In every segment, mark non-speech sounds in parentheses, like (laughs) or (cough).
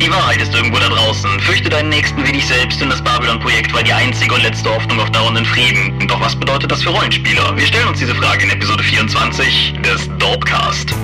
Die Wahrheit ist irgendwo da draußen. Fürchte deinen Nächsten wie dich selbst und das Babylon-Projekt war die einzige und letzte Hoffnung auf dauernden Frieden. Doch was bedeutet das für Rollenspieler? Wir stellen uns diese Frage in Episode 24 des Dorpcast.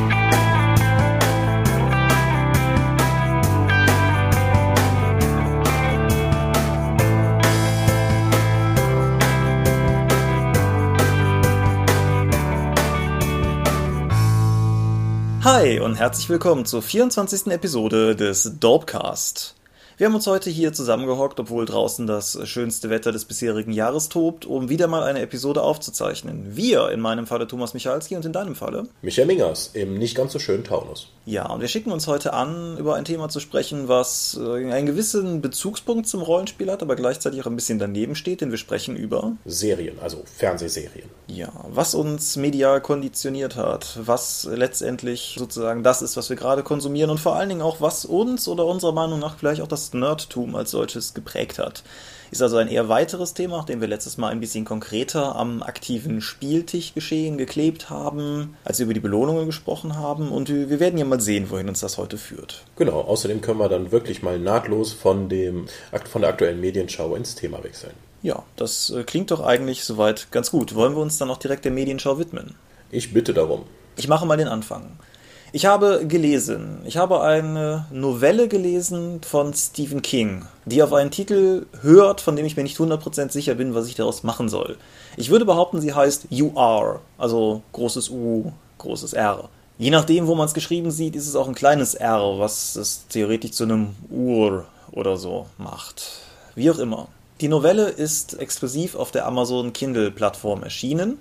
Hi und herzlich willkommen zur 24. Episode des Dorpcast. Wir haben uns heute hier zusammengehockt, obwohl draußen das schönste Wetter des bisherigen Jahres tobt, um wieder mal eine Episode aufzuzeichnen. Wir, in meinem Falle Thomas Michalski und in deinem Falle Michael Mingers im nicht ganz so schönen Taunus. Ja, und wir schicken uns heute an, über ein Thema zu sprechen, was äh, einen gewissen Bezugspunkt zum Rollenspiel hat, aber gleichzeitig auch ein bisschen daneben steht, denn wir sprechen über Serien, also Fernsehserien. Ja, was uns medial konditioniert hat, was letztendlich sozusagen das ist, was wir gerade konsumieren und vor allen Dingen auch, was uns oder unserer Meinung nach vielleicht auch das Nerdtum als solches geprägt hat. Ist also ein eher weiteres Thema, nachdem wir letztes Mal ein bisschen konkreter am aktiven Spieltischgeschehen geklebt haben, als wir über die Belohnungen gesprochen haben. Und wir werden ja mal sehen, wohin uns das heute führt. Genau, außerdem können wir dann wirklich mal nahtlos von, dem, von der aktuellen Medienschau ins Thema wechseln. Ja, das äh, klingt doch eigentlich soweit ganz gut. Wollen wir uns dann auch direkt der Medienschau widmen? Ich bitte darum. Ich mache mal den Anfang. Ich habe gelesen, ich habe eine Novelle gelesen von Stephen King, die auf einen Titel hört, von dem ich mir nicht 100% sicher bin, was ich daraus machen soll. Ich würde behaupten, sie heißt You Are, also großes U, großes R. Je nachdem, wo man es geschrieben sieht, ist es auch ein kleines R, was es theoretisch zu einem Ur oder so macht. Wie auch immer. Die Novelle ist exklusiv auf der Amazon Kindle-Plattform erschienen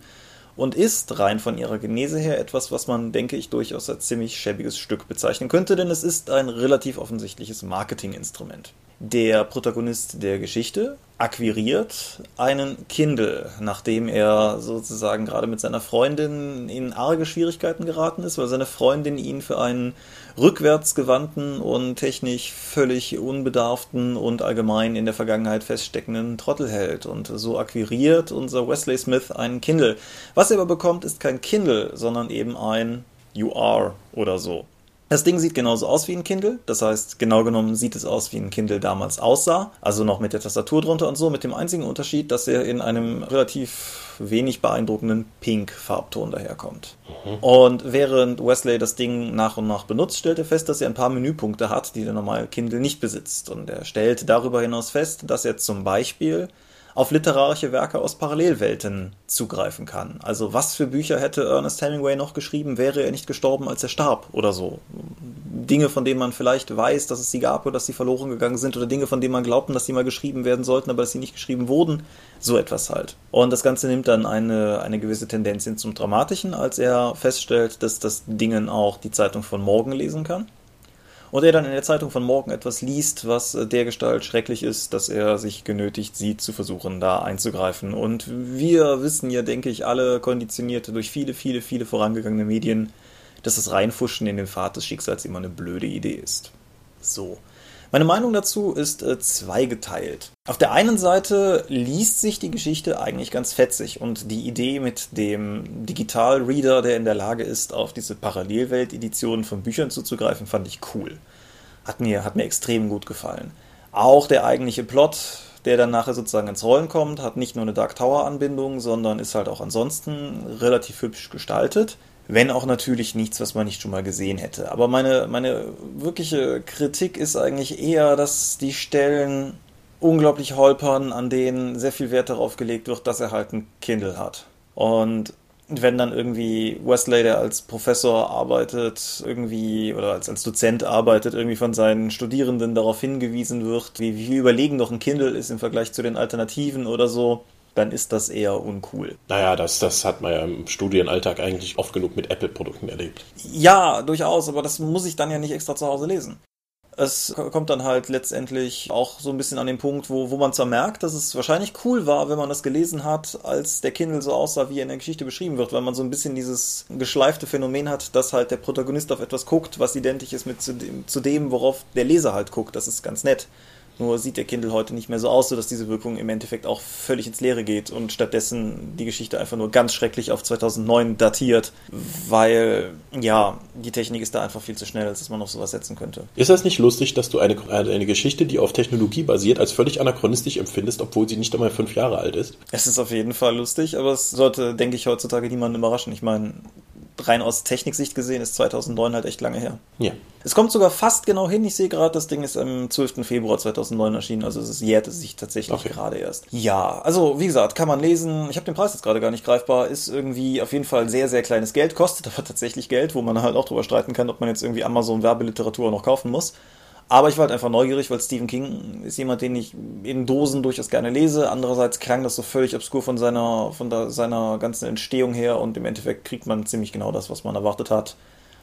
und ist rein von ihrer Genese her etwas, was man, denke ich, durchaus als ziemlich schäbiges Stück bezeichnen könnte, denn es ist ein relativ offensichtliches Marketinginstrument. Der Protagonist der Geschichte akquiriert einen Kindle, nachdem er sozusagen gerade mit seiner Freundin in arge Schwierigkeiten geraten ist, weil seine Freundin ihn für einen rückwärtsgewandten und technisch völlig unbedarften und allgemein in der Vergangenheit feststeckenden Trottel hält. Und so akquiriert unser Wesley Smith einen Kindle. Was er aber bekommt, ist kein Kindle, sondern eben ein UR oder so. Das Ding sieht genauso aus wie ein Kindle, das heißt, genau genommen sieht es aus, wie ein Kindle damals aussah, also noch mit der Tastatur drunter und so, mit dem einzigen Unterschied, dass er in einem relativ wenig beeindruckenden Pink-Farbton daherkommt. Mhm. Und während Wesley das Ding nach und nach benutzt, stellt er fest, dass er ein paar Menüpunkte hat, die der normale Kindle nicht besitzt. Und er stellt darüber hinaus fest, dass er zum Beispiel auf literarische Werke aus Parallelwelten zugreifen kann. Also was für Bücher hätte Ernest Hemingway noch geschrieben, wäre er nicht gestorben, als er starb oder so. Dinge, von denen man vielleicht weiß, dass es sie gab oder dass sie verloren gegangen sind oder Dinge, von denen man glaubten, dass sie mal geschrieben werden sollten, aber dass sie nicht geschrieben wurden. So etwas halt. Und das Ganze nimmt dann eine, eine gewisse Tendenz hin zum Dramatischen, als er feststellt, dass das Dingen auch die Zeitung von morgen lesen kann und er dann in der Zeitung von morgen etwas liest, was äh, der Gestalt schrecklich ist, dass er sich genötigt sieht, zu versuchen, da einzugreifen. Und wir wissen ja, denke ich, alle konditionierte durch viele, viele, viele vorangegangene Medien, dass das Reinfuschen in den Pfad des Schicksals immer eine blöde Idee ist. So. Meine Meinung dazu ist äh, zweigeteilt. Auf der einen Seite liest sich die Geschichte eigentlich ganz fetzig und die Idee mit dem Digitalreader, der in der Lage ist, auf diese Parallelwelt-Editionen von Büchern zuzugreifen, fand ich cool. Hat mir, hat mir extrem gut gefallen. Auch der eigentliche Plot, der dann nachher sozusagen ins Rollen kommt, hat nicht nur eine Dark Tower-Anbindung, sondern ist halt auch ansonsten relativ hübsch gestaltet. Wenn auch natürlich nichts, was man nicht schon mal gesehen hätte. Aber meine, meine wirkliche Kritik ist eigentlich eher, dass die Stellen unglaublich holpern, an denen sehr viel Wert darauf gelegt wird, dass er halt ein Kindle hat. Und wenn dann irgendwie Wesley, der als Professor arbeitet, irgendwie oder als, als Dozent arbeitet, irgendwie von seinen Studierenden darauf hingewiesen wird, wie, wie überlegen doch ein Kindle ist im Vergleich zu den Alternativen oder so, dann ist das eher uncool. Naja, das, das hat man ja im Studienalltag eigentlich oft genug mit Apple-Produkten erlebt. Ja, durchaus, aber das muss ich dann ja nicht extra zu Hause lesen. Es kommt dann halt letztendlich auch so ein bisschen an den Punkt, wo, wo man zwar merkt, dass es wahrscheinlich cool war, wenn man das gelesen hat, als der Kindle so aussah, wie er in der Geschichte beschrieben wird, weil man so ein bisschen dieses geschleifte Phänomen hat, dass halt der Protagonist auf etwas guckt, was identisch ist mit zu dem, zu dem worauf der Leser halt guckt. Das ist ganz nett. Nur sieht der Kindle heute nicht mehr so aus, sodass diese Wirkung im Endeffekt auch völlig ins Leere geht und stattdessen die Geschichte einfach nur ganz schrecklich auf 2009 datiert, weil, ja, die Technik ist da einfach viel zu schnell, als dass man auf sowas setzen könnte. Ist das nicht lustig, dass du eine, eine Geschichte, die auf Technologie basiert, als völlig anachronistisch empfindest, obwohl sie nicht einmal fünf Jahre alt ist? Es ist auf jeden Fall lustig, aber es sollte, denke ich, heutzutage niemanden überraschen. Ich meine, rein aus Techniksicht gesehen ist 2009 halt echt lange her. Ja. Es kommt sogar fast genau hin. Ich sehe gerade, das Ding ist am 12. Februar 2009 erschienen, also es jährt sich tatsächlich Okay. gerade erst. Ja, also wie gesagt, kann man lesen. Ich habe den Preis jetzt gerade gar nicht greifbar. Ist irgendwie auf jeden Fall sehr, sehr kleines Geld, kostet (laughs) aber tatsächlich Geld, wo man halt auch drüber streiten kann, ob man jetzt irgendwie Amazon Werbeliteratur noch kaufen muss. Aber ich war halt einfach neugierig, weil Stephen King ist jemand, den ich in Dosen durchaus gerne lese. Andererseits klang das so völlig obskur von seiner, von der, seiner ganzen Entstehung her und im Endeffekt kriegt man ziemlich genau das, was man erwartet hat.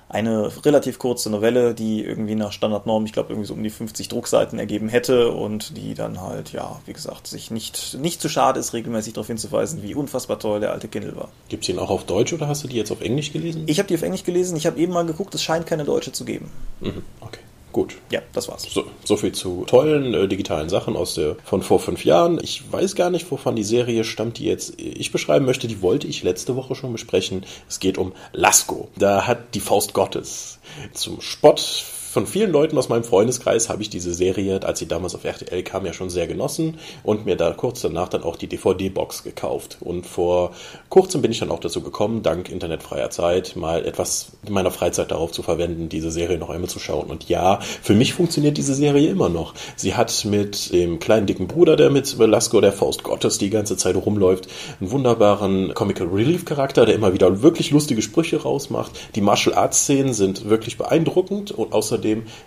Eine relativ kurze Novelle, die irgendwie nach Standardnorm, ich glaube, irgendwie so um die 50 Druckseiten ergeben hätte und die dann halt, ja, wie gesagt, sich nicht, nicht zu schade ist, regelmäßig darauf hinzuweisen, wie unfassbar toll der alte Kindle war. Gibt es ihn auch auf Deutsch oder hast du die jetzt auf Englisch gelesen? Ich habe die auf Englisch gelesen, ich habe eben mal geguckt, es scheint keine deutsche zu geben. Mhm. Okay, gut. Ja, das war's. So, so viel zu tollen äh, digitalen Sachen aus der von vor fünf Jahren. Ich weiß gar nicht, wovon die Serie stammt, die jetzt ich beschreiben möchte. Die wollte ich letzte Woche schon besprechen. Es geht um Lasko. Da hat die Faust Gottes zum Spott von vielen Leuten aus meinem Freundeskreis habe ich diese Serie, als sie damals auf RTL kam, ja schon sehr genossen und mir da kurz danach dann auch die DVD-Box gekauft. Und vor kurzem bin ich dann auch dazu gekommen, dank internetfreier Zeit, mal etwas in meiner Freizeit darauf zu verwenden, diese Serie noch einmal zu schauen. Und ja, für mich funktioniert diese Serie immer noch. Sie hat mit dem kleinen dicken Bruder, der mit Velasco, der Faust Gottes, die ganze Zeit rumläuft, einen wunderbaren Comical Relief Charakter, der immer wieder wirklich lustige Sprüche rausmacht. Die Martial Arts Szenen sind wirklich beeindruckend und außerdem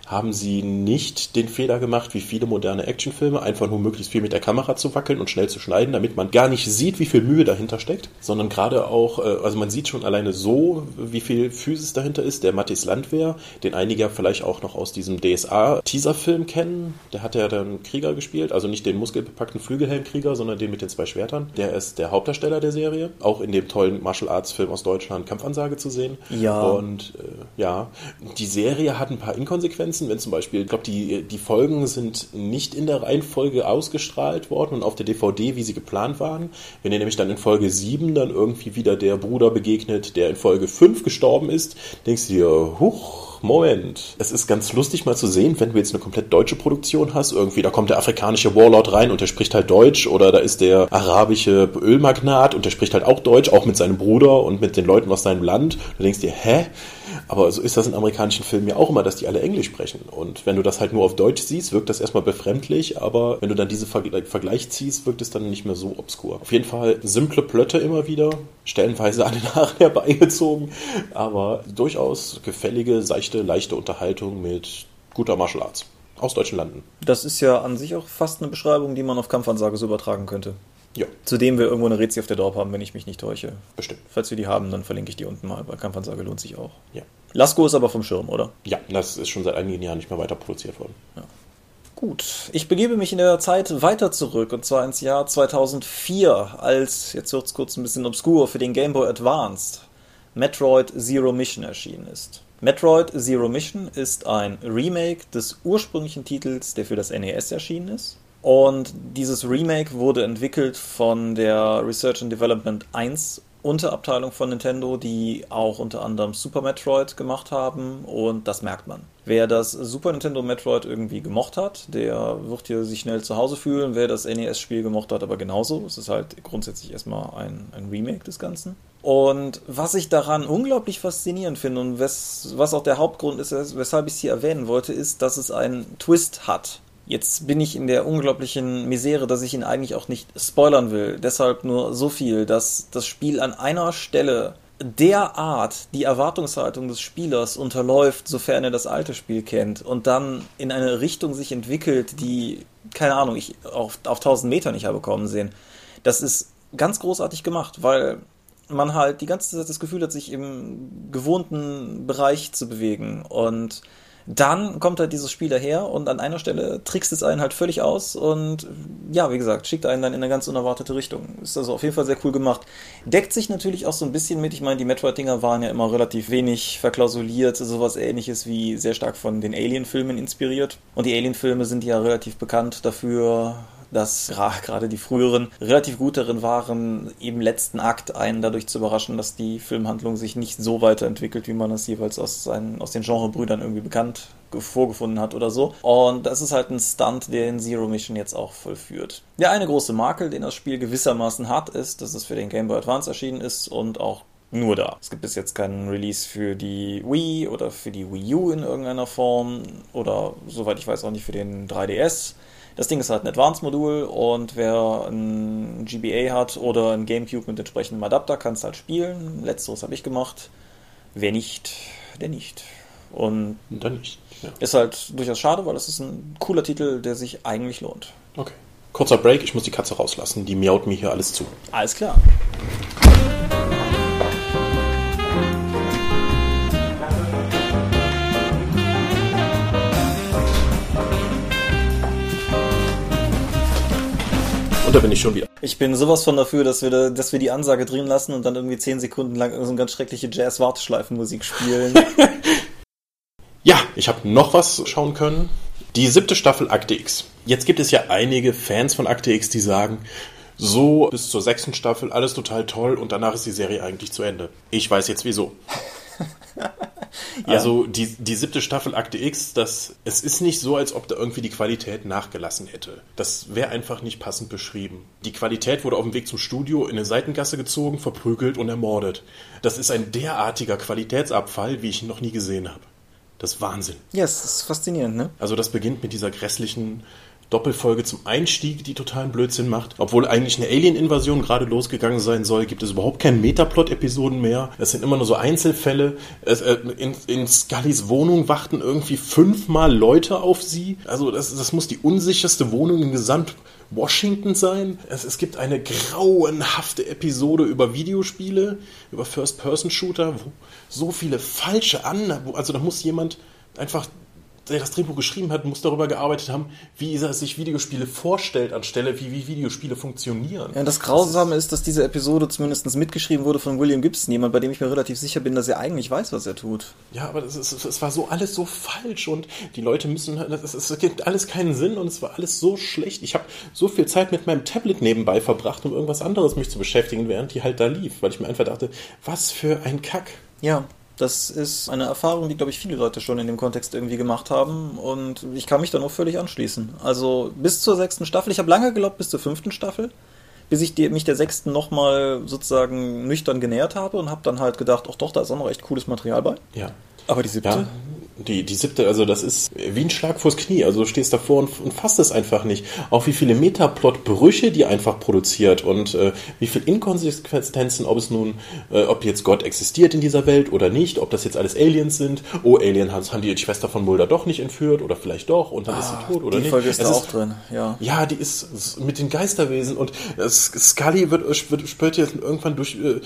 haben sie nicht den Fehler gemacht, wie viele moderne Actionfilme, einfach nur möglichst viel mit der Kamera zu wackeln und schnell zu schneiden, damit man gar nicht sieht, wie viel Mühe dahinter steckt, sondern gerade auch, äh, also man sieht schon alleine so, wie viel Physis dahinter ist. Der Mattis Landwehr, den einige vielleicht auch noch aus diesem DSA-Teaser-Film kennen, der hat ja dann Krieger gespielt, also nicht den muskelbepackten Flügelhelmkrieger, sondern den mit den zwei Schwertern. Der ist der Hauptdarsteller der Serie, auch in dem tollen Martial Arts-Film aus Deutschland Kampfansage zu sehen. Ja. Und äh, ja, die Serie hat ein paar Inkonsequenzen, wenn zum Beispiel, ich glaube, die, die Folgen sind nicht in der Reihenfolge ausgestrahlt worden und auf der DVD, wie sie geplant waren. Wenn ihr nämlich dann in Folge 7 dann irgendwie wieder der Bruder begegnet, der in Folge 5 gestorben ist, denkst du dir, huch, Moment. Es ist ganz lustig mal zu sehen, wenn du jetzt eine komplett deutsche Produktion hast, irgendwie, da kommt der afrikanische Warlord rein und der spricht halt Deutsch oder da ist der arabische Ölmagnat und der spricht halt auch Deutsch, auch mit seinem Bruder und mit den Leuten aus seinem Land. Du denkst dir, hä? Aber so ist das in amerikanischen Filmen ja auch immer, dass die alle Englisch sprechen. Und wenn du das halt nur auf Deutsch siehst, wirkt das erstmal befremdlich, aber wenn du dann diese Vergleich, Vergleich ziehst, wirkt es dann nicht mehr so obskur. Auf jeden Fall simple Plötte immer wieder, stellenweise an (laughs) den Haaren herbeigezogen, aber durchaus gefällige, seichte, leichte Unterhaltung mit guter Martial Arts. Aus deutschen Landen. Das ist ja an sich auch fast eine Beschreibung, die man auf Kampfansage so übertragen könnte. Ja, Zudem wir irgendwo eine Rezi auf der Dorp haben, wenn ich mich nicht täusche. bestimmt. Falls wir die haben, dann verlinke ich die unten mal. Bei Kampfansage lohnt sich auch. Ja. Lasko ist aber vom Schirm, oder? Ja, das ist schon seit einigen Jahren nicht mehr weiter produziert worden. Gut, ich begebe mich in der Zeit weiter zurück und zwar ins Jahr 2004, als, jetzt wird es kurz ein bisschen obskur, für den Game Boy Advanced Metroid Zero Mission erschienen ist. Metroid Zero Mission ist ein Remake des ursprünglichen Titels, der für das NES erschienen ist. Und dieses Remake wurde entwickelt von der Research and Development 1 Unterabteilung von Nintendo, die auch unter anderem Super Metroid gemacht haben und das merkt man. Wer das Super Nintendo Metroid irgendwie gemocht hat, der wird hier sich schnell zu Hause fühlen. Wer das NES-Spiel gemocht hat, aber genauso. Es ist halt grundsätzlich erstmal ein, ein Remake des Ganzen. Und was ich daran unglaublich faszinierend finde und wes, was auch der Hauptgrund ist, weshalb ich es hier erwähnen wollte, ist, dass es einen Twist hat. Jetzt bin ich in der unglaublichen Misere, dass ich ihn eigentlich auch nicht spoilern will. Deshalb nur so viel, dass das Spiel an einer Stelle derart die Erwartungshaltung des Spielers unterläuft, sofern er das alte Spiel kennt und dann in eine Richtung sich entwickelt, die, keine Ahnung, ich auf, auf 1000 Meter nicht habe kommen sehen. Das ist ganz großartig gemacht, weil man halt die ganze Zeit das Gefühl hat, sich im gewohnten Bereich zu bewegen und dann kommt halt dieses Spiel daher und an einer Stelle trickst es einen halt völlig aus und ja, wie gesagt, schickt einen dann in eine ganz unerwartete Richtung. Ist also auf jeden Fall sehr cool gemacht. Deckt sich natürlich auch so ein bisschen mit, ich meine, die Metroid-Dinger waren ja immer relativ wenig verklausuliert, sowas ähnliches wie sehr stark von den Alien-Filmen inspiriert. Und die Alien-Filme sind ja relativ bekannt dafür, dass gerade die früheren relativ gut darin waren, im letzten Akt einen dadurch zu überraschen, dass die Filmhandlung sich nicht so weiterentwickelt, wie man das jeweils aus, seinen, aus den Genrebrüdern irgendwie bekannt vorgefunden hat oder so. Und das ist halt ein Stunt, den Zero Mission jetzt auch vollführt. Der eine große Makel, den das Spiel gewissermaßen hat, ist, dass es für den Game Boy Advance erschienen ist und auch nur da. Es gibt bis jetzt keinen Release für die Wii oder für die Wii U in irgendeiner Form oder soweit ich weiß auch nicht für den 3DS. Das Ding ist halt ein Advanced-Modul und wer ein GBA hat oder ein GameCube mit entsprechendem Adapter, kann es halt spielen. Letzteres habe ich gemacht. Wer nicht, der nicht. Und dann nicht. Ja. Ist halt durchaus schade, weil es ist ein cooler Titel, der sich eigentlich lohnt. Okay. Kurzer Break, ich muss die Katze rauslassen. Die miaut mir hier alles zu. Alles klar. Da bin ich schon wieder. Ich bin sowas von dafür, dass wir, dass wir die Ansage drin lassen und dann irgendwie 10 Sekunden lang so eine ganz schreckliche Jazz-Warteschleifenmusik spielen. (laughs) ja, ich habe noch was schauen können. Die siebte Staffel Akte X. Jetzt gibt es ja einige Fans von Akte X, die sagen, so bis zur sechsten Staffel alles total toll und danach ist die Serie eigentlich zu Ende. Ich weiß jetzt wieso. (laughs) Ja. Also die, die siebte Staffel Akte X, das, es ist nicht so, als ob da irgendwie die Qualität nachgelassen hätte. Das wäre einfach nicht passend beschrieben. Die Qualität wurde auf dem Weg zum Studio in eine Seitengasse gezogen, verprügelt und ermordet. Das ist ein derartiger Qualitätsabfall, wie ich ihn noch nie gesehen habe. Das ist Wahnsinn. Ja, es ist faszinierend, ne? Also das beginnt mit dieser grässlichen Doppelfolge zum Einstieg, die totalen Blödsinn macht. Obwohl eigentlich eine Alien-Invasion gerade losgegangen sein soll, gibt es überhaupt keinen Metaplot-Episoden mehr. Es sind immer nur so Einzelfälle. Es, äh, in, in Scullys Wohnung warten irgendwie fünfmal Leute auf sie. Also das, das muss die unsicherste Wohnung im Gesamt Washington sein. Es, es gibt eine grauenhafte Episode über Videospiele, über First-Person-Shooter, wo so viele falsche Annahmen, also da muss jemand einfach der das Drehbuch geschrieben hat, muss darüber gearbeitet haben, wie er sich Videospiele vorstellt, anstelle wie, wie Videospiele funktionieren. Ja, das Grausame ist, dass diese Episode zumindest mitgeschrieben wurde von William Gibson, jemand, bei dem ich mir relativ sicher bin, dass er eigentlich weiß, was er tut. Ja, aber es war so alles so falsch und die Leute müssen, es gibt alles keinen Sinn und es war alles so schlecht. Ich habe so viel Zeit mit meinem Tablet nebenbei verbracht, um irgendwas anderes mich zu beschäftigen, während die halt da lief, weil ich mir einfach dachte, was für ein Kack. Ja, das ist eine Erfahrung, die, glaube ich, viele Leute schon in dem Kontext irgendwie gemacht haben. Und ich kann mich da noch völlig anschließen. Also bis zur sechsten Staffel. Ich habe lange geglaubt, bis zur fünften Staffel. Bis ich die, mich der sechsten nochmal sozusagen nüchtern genähert habe und habe dann halt gedacht, ach doch, da ist auch noch echt cooles Material bei. Ja. Aber die siebte? Ja, die, die siebte, also das ist wie ein Schlag vors Knie. Also du stehst davor und, und fasst es einfach nicht. Auch wie viele Metaplot-Brüche die einfach produziert und äh, wie viel Inkonsistenzen, ob es nun, äh, ob jetzt Gott existiert in dieser Welt oder nicht, ob das jetzt alles Aliens sind. Oh, Alien haben, haben die Schwester von Mulder doch nicht entführt oder vielleicht doch und dann ah, ist sie ah, tot oder die nicht. Folge ist da auch drin, ja. Ja, die ist mit den Geisterwesen und äh, Scully wird, wird spürt jetzt irgendwann durch äh,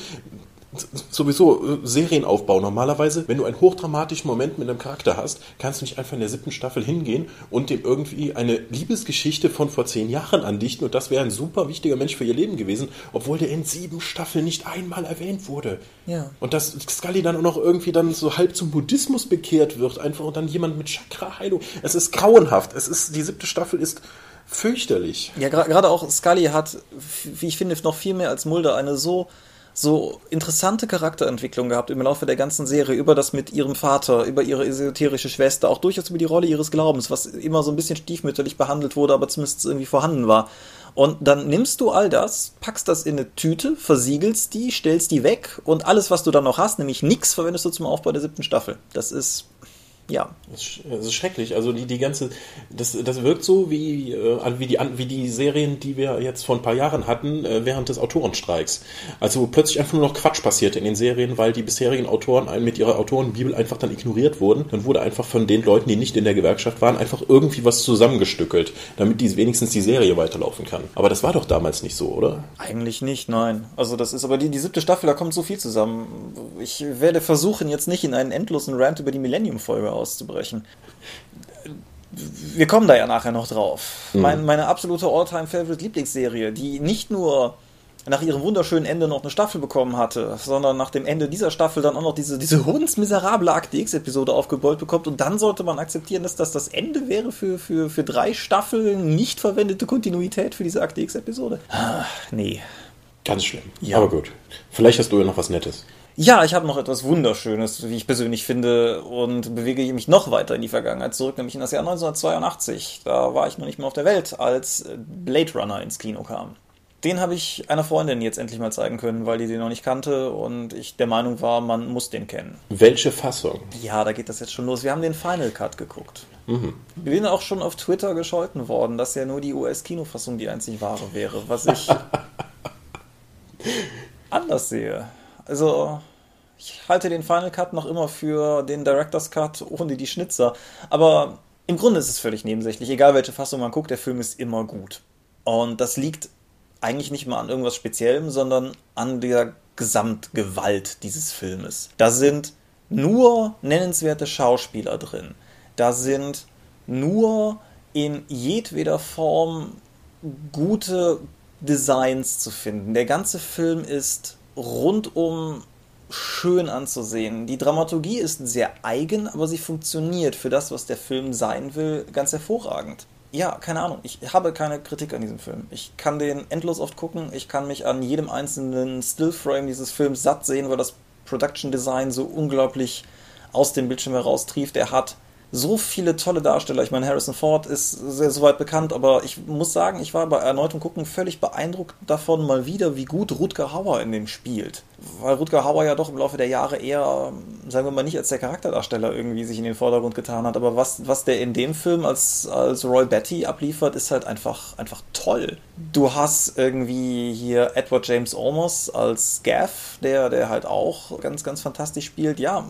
sowieso äh, Serienaufbau normalerweise, wenn du einen hochdramatischen Moment mit einem Charakter hast, kannst du nicht einfach in der siebten Staffel hingehen und dem irgendwie eine Liebesgeschichte von vor zehn Jahren andichten und das wäre ein super wichtiger Mensch für ihr Leben gewesen, obwohl der in sieben Staffeln nicht einmal erwähnt wurde. Ja. Und dass Scully dann auch noch irgendwie dann so halb zum Buddhismus bekehrt wird, einfach und dann jemand mit Chakra-Heilung. Es ist grauenhaft. Es ist, die siebte Staffel ist fürchterlich. Ja, gerade auch Scully hat, wie ich finde, noch viel mehr als Mulder eine so so interessante Charakterentwicklung gehabt im Laufe der ganzen Serie über das mit ihrem Vater, über ihre esoterische Schwester, auch durchaus über die Rolle ihres Glaubens, was immer so ein bisschen stiefmütterlich behandelt wurde, aber zumindest irgendwie vorhanden war. Und dann nimmst du all das, packst das in eine Tüte, versiegelst die, stellst die weg und alles, was du dann noch hast, nämlich nichts, verwendest du zum Aufbau der siebten Staffel. Das ist ja. Das ist schrecklich. Also die, die ganze, das, das wirkt so wie, äh, wie, die, wie die Serien, die wir jetzt vor ein paar Jahren hatten, äh, während des Autorenstreiks. Also plötzlich einfach nur noch Quatsch passierte in den Serien, weil die bisherigen Autoren mit ihrer Autorenbibel einfach dann ignoriert wurden. Dann wurde einfach von den Leuten, die nicht in der Gewerkschaft waren, einfach irgendwie was zusammengestückelt, damit die wenigstens die Serie weiterlaufen kann. Aber das war doch damals nicht so, oder? Eigentlich nicht, nein. Also das ist aber die, die siebte Staffel, da kommt so viel zusammen. Ich werde versuchen, jetzt nicht in einen endlosen Rant über die Millennium-Folge herauszubrechen. Wir kommen da ja nachher noch drauf. Mhm. Mein, meine absolute All-Time-Favorite-Lieblingsserie, die nicht nur nach ihrem wunderschönen Ende noch eine Staffel bekommen hatte, sondern nach dem Ende dieser Staffel dann auch noch diese, diese hundsmiserable Akte X-Episode aufgebeult bekommt und dann sollte man akzeptieren, dass das das Ende wäre für, für, für drei Staffeln nicht verwendete Kontinuität für diese Akte X-Episode. Ah, nee. Ganz schlimm. Ja. Aber gut. Vielleicht hast du ja noch was Nettes. Ja, ich habe noch etwas Wunderschönes, wie ich persönlich finde, und bewege mich noch weiter in die Vergangenheit zurück, nämlich in das Jahr 1982. Da war ich noch nicht mehr auf der Welt, als Blade Runner ins Kino kam. Den habe ich einer Freundin jetzt endlich mal zeigen können, weil die den noch nicht kannte und ich der Meinung war, man muss den kennen. Welche Fassung? Ja, da geht das jetzt schon los. Wir haben den Final Cut geguckt. Mhm. Wir sind auch schon auf Twitter gescholten worden, dass ja nur die US-Kinofassung die einzig wahre wäre, was ich (laughs) anders sehe. Also, ich halte den Final Cut noch immer für den Director's Cut ohne die Schnitzer. Aber im Grunde ist es völlig nebensächlich. Egal welche Fassung man guckt, der Film ist immer gut. Und das liegt eigentlich nicht mal an irgendwas Speziellem, sondern an der Gesamtgewalt dieses Filmes. Da sind nur nennenswerte Schauspieler drin. Da sind nur in jedweder Form gute Designs zu finden. Der ganze Film ist rundum schön anzusehen. Die Dramaturgie ist sehr eigen, aber sie funktioniert für das, was der Film sein will, ganz hervorragend ja, keine Ahnung. Ich habe keine Kritik an diesem Film. Ich kann den endlos oft gucken. Ich kann mich an jedem einzelnen Stillframe dieses Films satt sehen, weil das Production Design so unglaublich aus dem Bildschirm heraustrieft. Er hat so viele tolle Darsteller. Ich meine, Harrison Ford ist sehr soweit bekannt, aber ich muss sagen, ich war bei erneutem Gucken völlig beeindruckt davon mal wieder, wie gut Rutger Hauer in dem spielt. Weil Rutger Hauer ja doch im Laufe der Jahre eher, sagen wir mal, nicht als der Charakterdarsteller irgendwie sich in den Vordergrund getan hat, aber was, was der in dem Film als, als Roy Betty abliefert, ist halt einfach, einfach toll. Du hast irgendwie hier Edward James Olmos als Gaff, der, der halt auch ganz, ganz fantastisch spielt. Ja,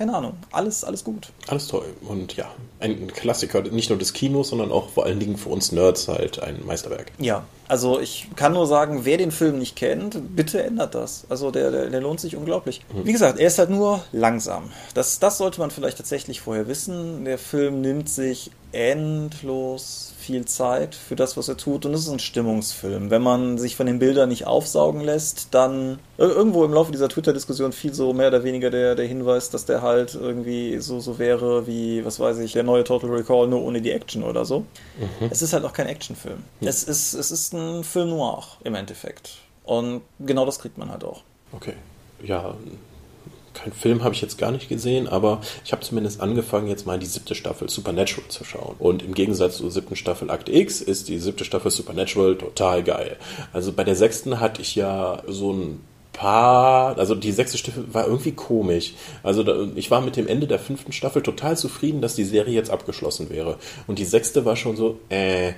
keine Ahnung, alles, alles gut. Alles toll. Und ja, ein Klassiker, nicht nur des Kinos, sondern auch vor allen Dingen für uns Nerds halt ein Meisterwerk. Ja, also ich kann nur sagen, wer den Film nicht kennt, bitte ändert das. Also der, der, der lohnt sich unglaublich. Mhm. Wie gesagt, er ist halt nur langsam. Das, das sollte man vielleicht tatsächlich vorher wissen. Der Film nimmt sich endlos viel Zeit für das, was er tut. Und es ist ein Stimmungsfilm. Wenn man sich von den Bildern nicht aufsaugen lässt, dann irgendwo im Laufe dieser Twitter-Diskussion fiel so mehr oder weniger der, der Hinweis, dass der halt irgendwie so, so wäre wie, was weiß ich, der neue Total Recall, nur ohne die Action oder so. Mhm. Es ist halt auch kein Actionfilm. Mhm. Es, ist, es ist ein Film noir im Endeffekt. Und genau das kriegt man halt auch. Okay. Ja, kein Film habe ich jetzt gar nicht gesehen, aber ich habe zumindest angefangen, jetzt mal die siebte Staffel Supernatural zu schauen. Und im Gegensatz zur siebten Staffel Act X ist die siebte Staffel Supernatural total geil. Also bei der sechsten hatte ich ja so ein paar, also die sechste Staffel war irgendwie komisch. Also da, ich war mit dem Ende der fünften Staffel total zufrieden, dass die Serie jetzt abgeschlossen wäre. Und die sechste war schon so, äh,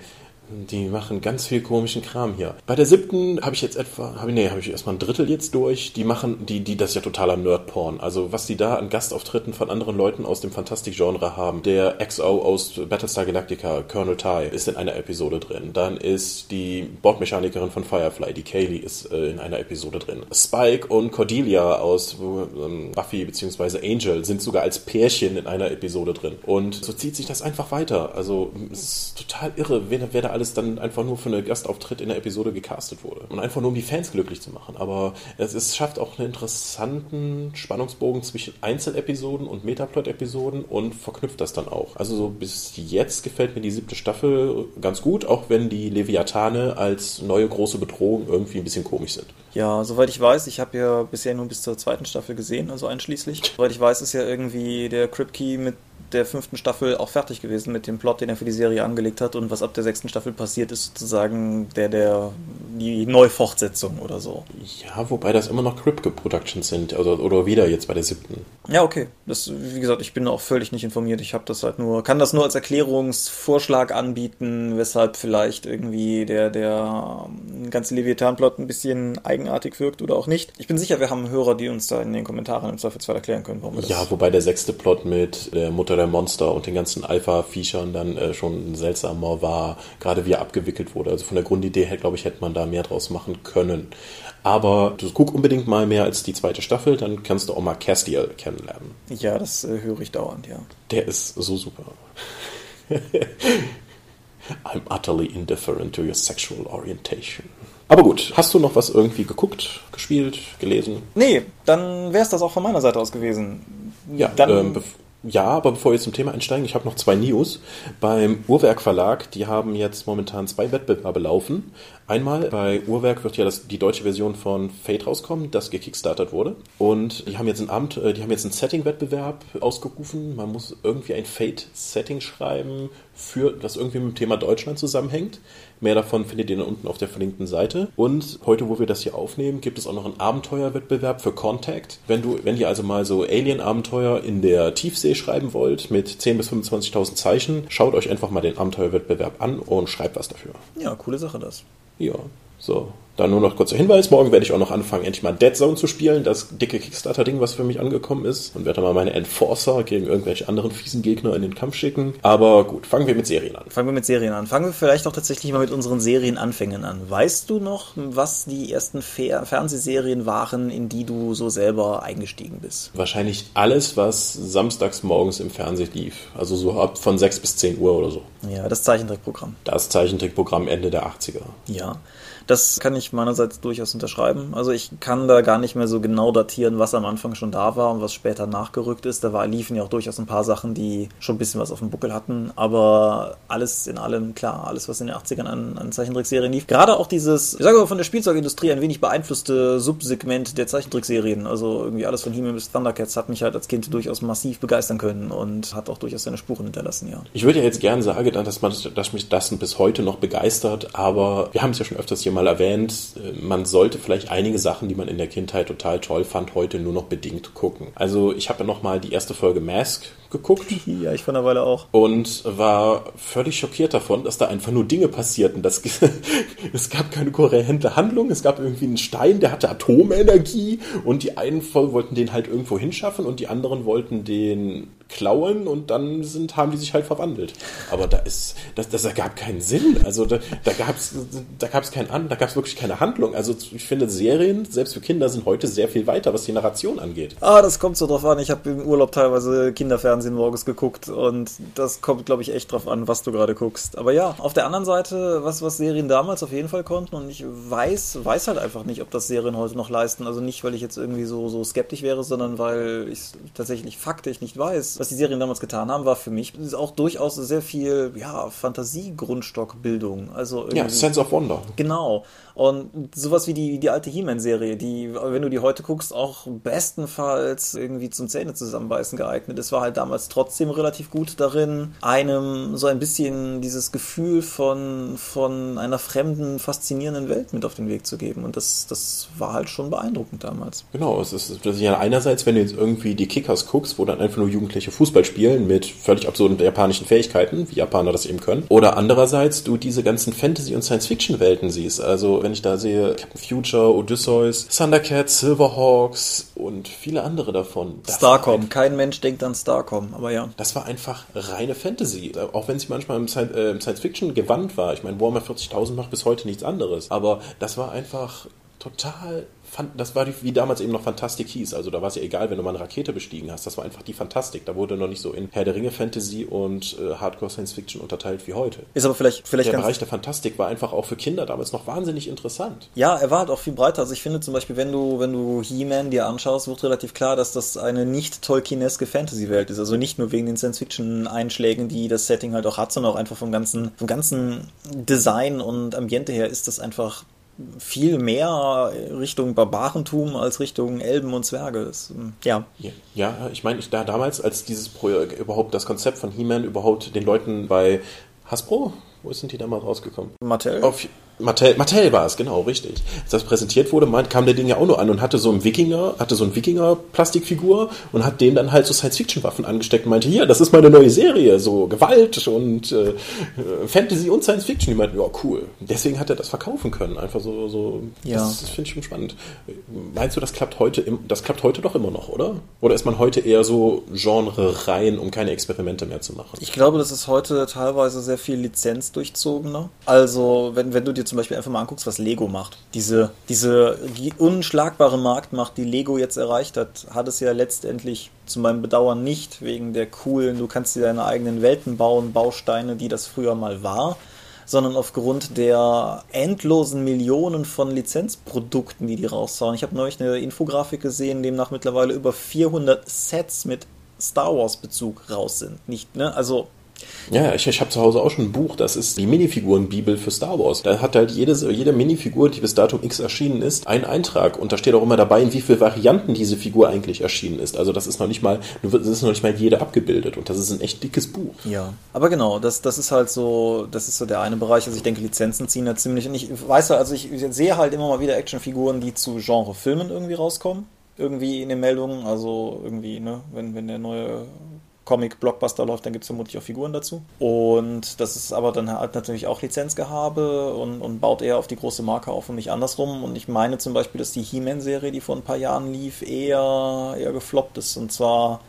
die machen ganz viel komischen Kram hier. Bei der siebten habe ich jetzt etwa, habe nee, habe ich erstmal ein Drittel jetzt durch. Die machen, die, die, das ist ja totaler Nerdporn. Also was die da an Gastauftritten von anderen Leuten aus dem Fantastik-Genre haben. Der XO aus Battlestar Galactica, Colonel Ty, ist in einer Episode drin. Dann ist die Bordmechanikerin von Firefly, die Kaylee, ist äh, in einer Episode drin. Spike und Cordelia aus ähm, Buffy bzw. Angel sind sogar als Pärchen in einer Episode drin. Und so zieht sich das einfach weiter. Also es ist total irre, wer, wer da alles alles dann einfach nur für einen Gastauftritt in der Episode gecastet wurde. Und einfach nur um die Fans glücklich zu machen. Aber es, es schafft auch einen interessanten Spannungsbogen zwischen Einzelepisoden und Metaplot-Episoden und verknüpft das dann auch. Also so bis jetzt gefällt mir die siebte Staffel ganz gut, auch wenn die Leviathane als neue große Bedrohung irgendwie ein bisschen komisch sind. Ja, soweit ich weiß, ich habe ja bisher nur bis zur zweiten Staffel gesehen, also einschließlich. (laughs) Soweit ich weiß, ist ja irgendwie der Kripke mit der fünften Staffel auch fertig gewesen mit dem Plot, den er für die Serie angelegt hat. Und was ab der sechsten Staffel passiert, ist sozusagen der, der, die Neufortsetzung oder so. Ja, wobei das immer noch Kripke Productions sind, oder, oder wieder jetzt bei der siebten. Ja, okay. Das, wie gesagt, ich bin auch völlig nicht informiert. Ich habe das halt nur, kann das nur als Erklärungsvorschlag anbieten, weshalb vielleicht irgendwie der, der ganze Leviathan-Plot ein bisschen eigenartig wirkt oder auch nicht. Ich bin sicher, wir haben Hörer, die uns da in den Kommentaren im Zweifelsfall erklären können, warum wir das. Ja, wobei der sechste Plot mit der Mutter der Monster und den ganzen Alpha-Viechern dann äh, schon seltsamer war, gerade wie er abgewickelt wurde. Also von der Grundidee her, glaube ich, hätte man da mehr draus machen können. Aber du guck unbedingt mal mehr als die zweite Staffel, dann kannst du auch mal Castiel kennenlernen. Ja, das äh, höre ich dauernd, ja. Der ist so super. (laughs) I'm utterly indifferent to your sexual orientation. Aber gut, hast du noch was irgendwie geguckt, gespielt, gelesen? Nee, dann wäre es das auch von meiner Seite aus gewesen. Ja, dann, ähm, ja, aber bevor wir zum Thema einsteigen, ich habe noch zwei News. Beim Uhrwerk Verlag, die haben jetzt momentan zwei Wettbewerbe laufen. Einmal bei Uhrwerk wird ja das, die deutsche Version von Fate rauskommen, das gekickstartet wurde. Und die haben jetzt ein Amt, äh, die haben jetzt einen Setting-Wettbewerb ausgerufen. Man muss irgendwie ein Fate-Setting schreiben, für, das irgendwie mit dem Thema Deutschland zusammenhängt. Mehr davon findet ihr dann unten auf der verlinkten Seite. Und heute, wo wir das hier aufnehmen, gibt es auch noch einen Abenteuerwettbewerb für Contact. Wenn du, wenn ihr also mal so Alien-Abenteuer in der Tiefsee schreiben wollt, mit 10.000 bis 25.000 Zeichen, schaut euch einfach mal den Abenteuerwettbewerb an und schreibt was dafür. ja, coole Sache das. Ja, so. Dann nur noch kurzer Hinweis. Morgen werde ich auch noch anfangen, endlich mal Dead Zone zu spielen. Das dicke Kickstarter-Ding, was für mich angekommen ist. Und werde dann mal meine Enforcer gegen irgendwelche anderen fiesen Gegner in den Kampf schicken. Aber gut, fangen wir mit Serien an. Fangen wir mit Serien an. Fangen wir vielleicht auch tatsächlich mal mit unseren Serienanfängen an. Weißt du noch, was die ersten Fer Fernsehserien waren, in die du so selber eingestiegen bist? Wahrscheinlich alles, was samstags morgens im Fernsehen lief. Also so ab von 6 bis 10 Uhr oder so. Ja, das Zeichentrickprogramm. Das Zeichentrickprogramm Ende der 80er. Ja, das kann ich meinerseits durchaus unterschreiben. Also ich kann da gar nicht mehr so genau datieren, was am Anfang schon da war und was später nachgerückt ist. Da war, liefen ja auch durchaus ein paar Sachen, die schon ein bisschen was auf dem Buckel hatten. Aber alles in allem, klar, alles, was in den 80ern an, an Zeichentrickserien lief. Gerade auch dieses, ich sage mal, von der Spielzeugindustrie ein wenig beeinflusste Subsegment der Zeichentrickserien. Also irgendwie alles von He-Man bis Thundercats hat mich halt als Kind durchaus massiv begeistern können und hat auch durchaus seine Spuren hinterlassen, ja. Ich würde ja jetzt gerne sagen, dass, man, dass mich das bis heute noch begeistert, aber wir haben es ja schon öfters hier mal erwähnt, man sollte vielleicht einige Sachen, die man in der Kindheit total toll fand, heute nur noch bedingt gucken. Also ich habe ja noch mal die erste Folge Mask geguckt (laughs) Ja, ich von der Weile auch. und war völlig schockiert davon, dass da einfach nur Dinge passierten. Das, (laughs) es gab keine kohärente Handlung, es gab irgendwie einen Stein, der hatte Atomenergie und die einen wollten den halt irgendwo hinschaffen und die anderen wollten den klauen und dann sind, haben die sich halt verwandelt. Aber da ist, das, das ergab keinen Sinn. Also da, da gab's, da gab's kein An, da gab's wirklich keine Handlung. Also ich finde Serien, selbst für Kinder, sind heute sehr viel weiter, was die Narration angeht. Ah, das kommt so drauf an. Ich habe im Urlaub teilweise Kinderfernsehen morgens geguckt und das kommt, glaube ich, echt drauf an, was du gerade guckst. Aber ja, auf der anderen Seite, was, was Serien damals auf jeden Fall konnten und ich weiß, weiß halt einfach nicht, ob das Serien heute noch leisten. Also nicht, weil ich jetzt irgendwie so, so skeptisch wäre, sondern weil ich tatsächlich faktisch nicht weiß. Was die Serien damals getan haben, war für mich auch durchaus sehr viel, ja, Fantasie-Grundstockbildung. Also Ja, Sense of Wonder. Genau. Und sowas wie die, die alte He-Man-Serie, die, wenn du die heute guckst, auch bestenfalls irgendwie zum Zähne zusammenbeißen geeignet. Es war halt damals trotzdem relativ gut darin, einem so ein bisschen dieses Gefühl von, von einer fremden, faszinierenden Welt mit auf den Weg zu geben. Und das, das war halt schon beeindruckend damals. Genau, es ist, das ist ja einerseits, wenn du jetzt irgendwie die Kickers guckst, wo dann einfach nur Jugendliche Fußball spielen mit völlig absurden japanischen Fähigkeiten, wie Japaner das eben können. Oder andererseits du diese ganzen Fantasy- und Science-Fiction-Welten siehst. Also wenn ich da sehe Captain Future, Odysseus, Thundercats, Silverhawks und viele andere davon. Das Starcom. Kein Mensch denkt an Starcom, aber ja. Das war einfach reine Fantasy. Auch wenn sie manchmal im äh, Science-Fiction gewandt war. Ich meine, Warhammer 40.000 macht bis heute nichts anderes. Aber das war einfach total. Das war die, wie damals eben noch Fantastik hieß. Also da war es ja egal, wenn du mal eine Rakete bestiegen hast. Das war einfach die Fantastik. Da wurde noch nicht so in Herr der Ringe Fantasy und äh, Hardcore Science Fiction unterteilt wie heute. Ist aber vielleicht, vielleicht Der Bereich der Fantastik war einfach auch für Kinder damals noch wahnsinnig interessant. Ja, er war halt auch viel breiter. Also ich finde zum Beispiel, wenn du, wenn du He-Man dir anschaust, wird relativ klar, dass das eine nicht Tolkieneske Fantasy-Welt ist. Also nicht nur wegen den Science-Fiction-Einschlägen, die das Setting halt auch hat, sondern auch einfach vom ganzen, vom ganzen Design und Ambiente her ist das einfach viel mehr Richtung Barbarentum als Richtung Elben und Zwerge. Das, ähm, ja. Ja, ja ich meine, ich da damals, als dieses Projekt überhaupt das Konzept von He-Man überhaupt den Leuten bei Hasbro, wo sind die damals rausgekommen? Mattel? Auf, Mattel, Mattel war es, genau, richtig. Als das präsentiert wurde, meint, kam der Ding ja auch nur an und hatte so einen Wikinger, hatte so einen Wikinger-Plastikfigur und hat den dann halt so Science-Fiction-Waffen angesteckt und meinte, hier, das ist meine neue Serie, so Gewalt und äh, Fantasy und Science-Fiction. Die meinten, ja, cool. Deswegen hat er das verkaufen können. Einfach so, so Ja. das, das finde ich schon spannend. Meinst du, das klappt heute, im, das klappt heute doch immer noch, oder? Oder ist man heute eher so Genre rein, um keine Experimente mehr zu machen? Ich glaube, das ist heute teilweise sehr viel lizenzdurchzogener. Also, wenn, wenn du dir zum Beispiel einfach mal anguckst, was Lego macht. Diese, diese unschlagbare Marktmacht, die Lego jetzt erreicht hat, hat es ja letztendlich zu meinem Bedauern nicht wegen der coolen, du kannst dir deine eigenen Welten bauen, Bausteine, die das früher mal war, sondern aufgrund der endlosen Millionen von Lizenzprodukten, die die raushauen. Ich habe neulich eine Infografik gesehen, demnach mittlerweile über 400 Sets mit Star Wars Bezug raus sind. Nicht, ne? Also Ja, ich, ich habe zu Hause auch schon ein Buch, das ist die Minifiguren-Bibel für Star Wars. Da hat halt jede, jede Minifigur, die bis Datum X erschienen ist, einen Eintrag. Und da steht auch immer dabei, in wie viele Varianten diese Figur eigentlich erschienen ist. Also das ist noch nicht mal, das ist noch nicht mal jede abgebildet. Und das ist ein echt dickes Buch. Ja, aber genau, das, das ist halt so, das ist so der eine Bereich. Also ich denke, Lizenzen ziehen da ziemlich. Und ich weiß halt, also ich sehe halt immer mal wieder Actionfiguren, die zu Genrefilmen irgendwie rauskommen. Irgendwie in den Meldungen, also irgendwie, ne, wenn, wenn der neue Comic-Blockbuster läuft, dann gibt es vermutlich auch Figuren dazu. Und das ist aber dann halt natürlich auch Lizenzgehabe und, und baut eher auf die große Marke auf und nicht andersrum. Und ich meine zum Beispiel, dass die He-Man-Serie, die vor ein paar Jahren lief, eher, eher gefloppt ist. Und zwar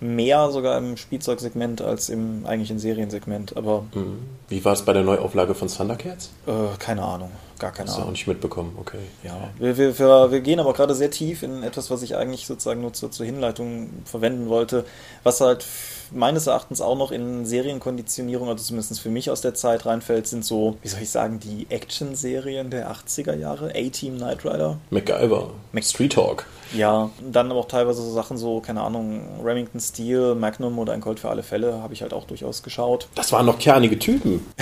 mehr sogar im Spielzeugsegment als im eigentlichen Seriensegment. Aber Mhm. Wie war es bei der Neuauflage von Thundercats? äh, keine Ahnung, gar keine Hast du auch Ahnung. nicht mitbekommen, okay. Ja, wir, wir, wir, wir gehen aber gerade sehr tief in etwas, was ich eigentlich sozusagen nur zur, zur Hinleitung verwenden wollte, was halt meines Erachtens auch noch in Serienkonditionierung, also zumindest für mich aus der Zeit reinfällt, sind so, wie soll ich sagen, die Action-Serien der 80er Jahre, A-Team Knight Rider. MacGyver, Mac- Street Talk. Ja, dann aber auch teilweise so Sachen so, keine Ahnung, Remington Steel, Magnum oder ein Colt für alle Fälle, habe ich halt auch durchaus geschaut. Das waren noch kernige Typen. (laughs)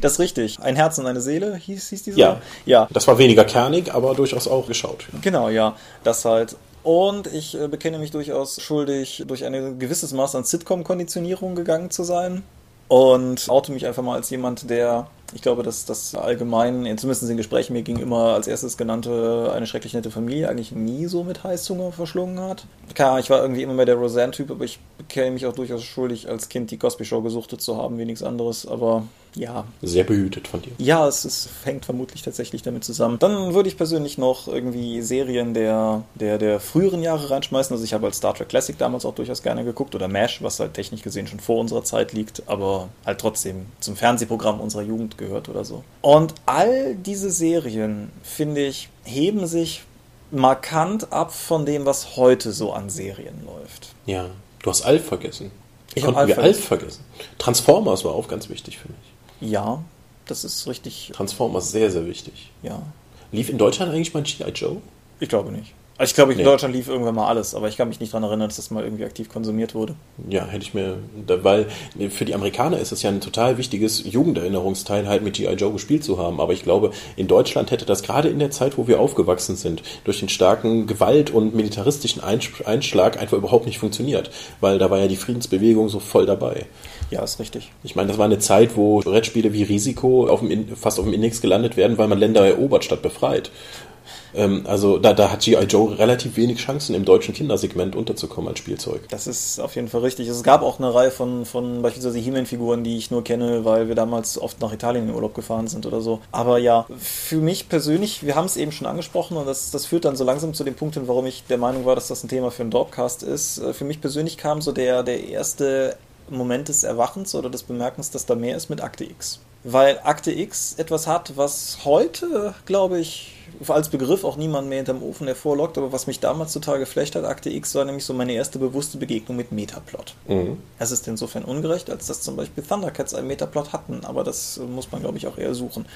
Das ist richtig. Ein Herz und eine Seele hieß, hieß diese? Ja. Ja, Das war weniger kernig, aber durchaus auch geschaut. genau, ja. Das halt. Und ich äh, bekenne mich durchaus schuldig, durch ein gewisses Maß an Sitcom-Konditionierung gegangen zu sein. Und oute mich einfach mal als jemand, der, ich glaube, dass das allgemein, zumindest in Gesprächen mir ging immer als erstes genannte eine schrecklich nette Familie eigentlich nie so mit Heißhunger verschlungen hat. Klar, ich war irgendwie immer mehr der Roseanne-Typ, aber ich bekenne mich auch durchaus schuldig, als Kind die Cosby Show gesuchtet zu haben, wie nichts anderes. Aber ja, Sehr behütet von dir. ja, es, ist, hängt vermutlich tatsächlich damit zusammen. Dann würde ich persönlich noch irgendwie Serien der, der, der früheren Jahre reinschmeißen. Also ich habe als Star Trek Classic damals auch durchaus gerne geguckt oder MASH, was halt technisch gesehen schon vor unserer Zeit liegt, aber halt trotzdem zum Fernsehprogramm unserer Jugend gehört oder so. Und all diese Serien, finde ich, heben sich markant ab von dem, was heute so an Serien läuft. Ja. Du hast Alf vergessen. Ich Konnten Alf wir vergessen. Alf vergessen. Transformers war auch ganz wichtig für mich. Ja, das ist richtig, Transformers sehr, sehr wichtig. ja. Lief in Deutschland eigentlich mal G.I. Joe? Ich glaube nicht. Also ich glaube, in Nee. Deutschland lief irgendwann mal alles, aber ich kann mich nicht daran erinnern, dass das mal irgendwie aktiv konsumiert wurde. Ja, hätte ich mir, weil für die Amerikaner ist es ja ein total wichtiges Jugenderinnerungsteil, halt mit G.I. Joe gespielt zu haben. Aber ich glaube, in Deutschland hätte das gerade in der Zeit, wo wir aufgewachsen sind, durch den starken Gewalt- und militaristischen Einsch- Einschlag einfach überhaupt nicht funktioniert. Weil da war ja die Friedensbewegung so voll dabei. Ja, ist richtig. Ich meine, das war eine Zeit, wo Brettspiele wie Risiko auf dem, fast auf dem Index gelandet werden, weil man Länder erobert statt befreit. Ähm, also da, da hat G.I. Joe relativ wenig Chancen, im deutschen Kindersegment unterzukommen als Spielzeug. Das ist auf jeden Fall richtig. Es gab auch eine Reihe von, von beispielsweise He-Man-Figuren, die ich nur kenne, weil wir damals oft nach Italien in Urlaub gefahren sind oder so. Aber ja, für mich persönlich, wir haben es eben schon angesprochen und das, das führt dann so langsam zu dem Punkt hin, warum ich der Meinung war, dass das ein Thema für einen Dorpcast ist. Äh, Für mich persönlich kam so der, der erste Moment des Erwachens oder des Bemerkens, dass da mehr ist mit Akte X. Weil Akte X etwas hat, was heute, glaube ich, als Begriff auch niemand mehr hinterm Ofen hervorlockt, aber was mich damals total geflecht hat, Akte X war nämlich so meine erste bewusste Begegnung mit Metaplot. Mhm. Es ist insofern ungerecht, als dass zum Beispiel Thundercats einen Metaplot hatten, aber das muss man, glaube ich, auch eher suchen.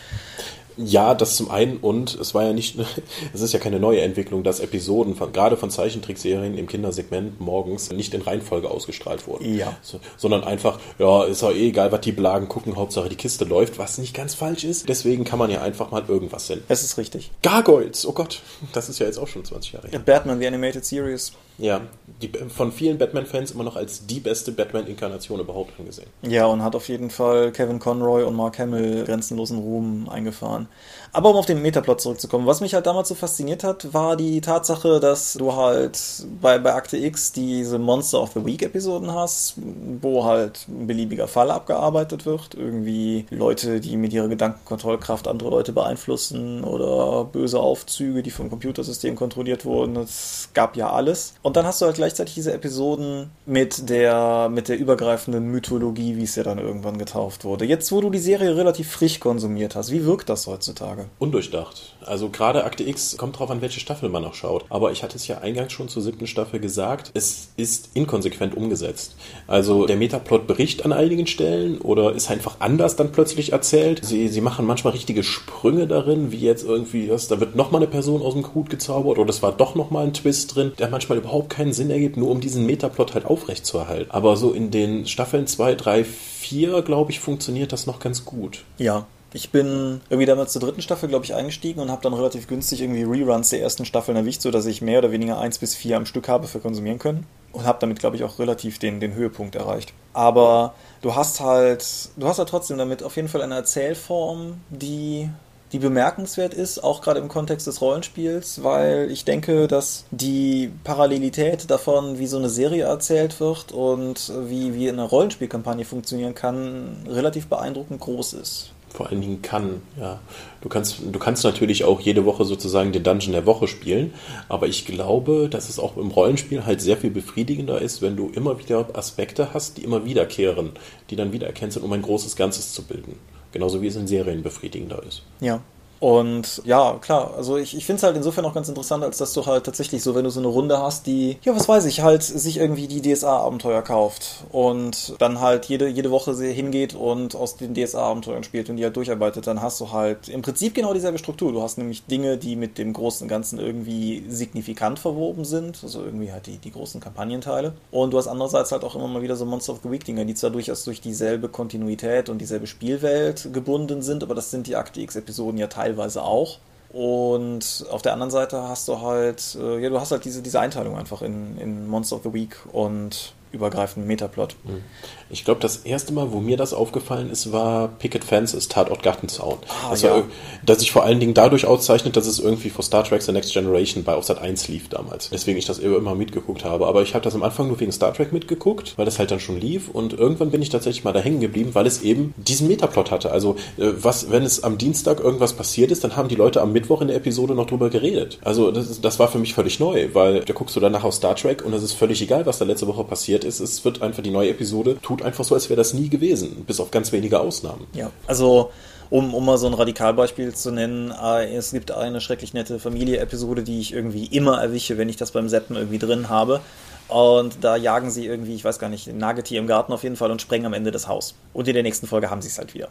Ja, das zum einen und es war ja nicht, (laughs) es ist ja keine neue Entwicklung, dass Episoden von, gerade von Zeichentrickserien im Kindersegment morgens nicht in Reihenfolge ausgestrahlt wurden. Ja. So, sondern einfach, ja, ist auch eh egal, was die Blagen gucken, Hauptsache die Kiste läuft, was nicht ganz falsch ist. Deswegen kann man ja einfach mal irgendwas senden. Es ist richtig. Gargoyles, oh Gott, das ist ja jetzt auch schon 20 Jahre her. Batman, The Animated Series. Ja, die, von vielen Batman-Fans immer noch als die beste Batman-Inkarnation überhaupt angesehen. Ja, und hat auf jeden Fall Kevin Conroy und Mark Hamill grenzenlosen Ruhm eingefahren. Aber um auf den Metaplot zurückzukommen, was mich halt damals so fasziniert hat, war die Tatsache, dass du halt bei, bei Akte X diese Monster of the Week Episoden hast, wo halt ein beliebiger Fall abgearbeitet wird. Irgendwie Leute, die mit ihrer Gedankenkontrollkraft andere Leute beeinflussen oder böse Aufzüge, die vom Computersystem kontrolliert wurden. Es gab ja alles. Und dann hast du halt gleichzeitig diese Episoden mit der, mit der übergreifenden Mythologie, wie es ja dann irgendwann getauft wurde. Jetzt, wo du die Serie relativ frisch konsumiert hast, wie wirkt das heutzutage? Undurchdacht. Also gerade Akte X kommt drauf an, welche Staffel man auch schaut. Aber ich hatte es ja eingangs schon zur siebten Staffel gesagt, es ist inkonsequent umgesetzt. Also der Metaplot bricht an einigen Stellen oder ist einfach anders dann plötzlich erzählt. Sie, sie machen manchmal richtige Sprünge darin, wie jetzt irgendwie, was, da wird nochmal eine Person aus dem Hut gezaubert oder es war doch nochmal ein Twist drin, der manchmal überhaupt keinen Sinn ergibt, nur um diesen Metaplot halt aufrechtzuerhalten. Aber so in den Staffeln 2, 3, 4, glaube ich, funktioniert das noch ganz gut. Ja, ich bin irgendwie damals zur dritten Staffel, glaube ich, eingestiegen und habe dann relativ günstig irgendwie Reruns der ersten Staffeln erwischt, sodass ich mehr oder weniger eins bis vier am Stück habe für konsumieren können. Und habe damit, glaube ich, auch relativ den, den Höhepunkt erreicht. Aber du hast halt, du hast halt trotzdem damit auf jeden Fall eine Erzählform, die die bemerkenswert ist, auch gerade im Kontext des Rollenspiels, weil ich denke, dass die Parallelität davon, wie so eine Serie erzählt wird und wie, wie eine Rollenspielkampagne funktionieren kann, relativ beeindruckend groß ist vor allen Dingen kann. Ja, du kannst, du kannst natürlich auch jede Woche sozusagen den Dungeon der Woche spielen, aber ich glaube, dass es auch im Rollenspiel halt sehr viel befriedigender ist, wenn du immer wieder Aspekte hast, die immer wiederkehren, die dann wiedererkennst sind, um ein großes Ganzes zu bilden. Genauso wie es in Serien befriedigender ist. Ja, und ja, klar, also ich, ich finde es halt insofern auch ganz interessant, als dass du halt tatsächlich so, wenn du so eine Runde hast, die, ja, was weiß ich, halt sich irgendwie die DSA-Abenteuer kauft und dann halt jede, jede Woche hingeht und aus den DSA-Abenteuern spielt und die halt durcharbeitet, dann hast du halt im Prinzip genau dieselbe Struktur. Du hast nämlich Dinge, die mit dem großen Ganzen irgendwie signifikant verwoben sind, also irgendwie halt die, die großen Kampagnenteile. Und du hast andererseits halt auch immer mal wieder so Monster of the Week-Dinger, die zwar durchaus durch dieselbe Kontinuität und dieselbe Spielwelt gebunden sind, aber das sind die Akte X-Episoden ja teilweise teilweise auch. Und auf der anderen Seite hast du halt, äh, ja, du hast halt diese, diese Einteilung einfach in, in Monster of the Week und übergreifenden Metaplot. Mhm. Ich glaube, das erste Mal, wo mir das aufgefallen ist, war Picket Fences, Tatort Gartenzaun. Ah, das, ja. war, dass sich vor allen Dingen dadurch auszeichnet, dass es irgendwie vor Star Trek The Next Generation bei Offset 1 lief damals. Deswegen ich das immer mitgeguckt habe. Aber ich habe das am Anfang nur wegen Star Trek mitgeguckt, weil das halt dann schon lief. Und irgendwann bin ich tatsächlich mal da hängen geblieben, weil es eben diesen Metaplot hatte. Also, äh, was, wenn es am Dienstag irgendwas passiert ist, dann haben die Leute am Mittwoch in der Episode noch drüber geredet. Also, das, das war für mich völlig neu, weil da guckst du danach auf Star Trek und es ist völlig egal, was da letzte Woche passiert ist. Es wird einfach die neue Episode, tut einfach so, als wäre das nie gewesen, bis auf ganz wenige Ausnahmen. Ja, also um, um mal so ein Radikalbeispiel zu nennen, äh, es gibt eine schrecklich nette Familie-Episode, die ich irgendwie immer erwische, wenn ich das beim Seppen irgendwie drin habe. Und da jagen sie irgendwie, ich weiß gar nicht, ein Nagetier im Garten auf jeden Fall und sprengen am Ende das Haus. Und in der nächsten Folge haben sie es halt wieder.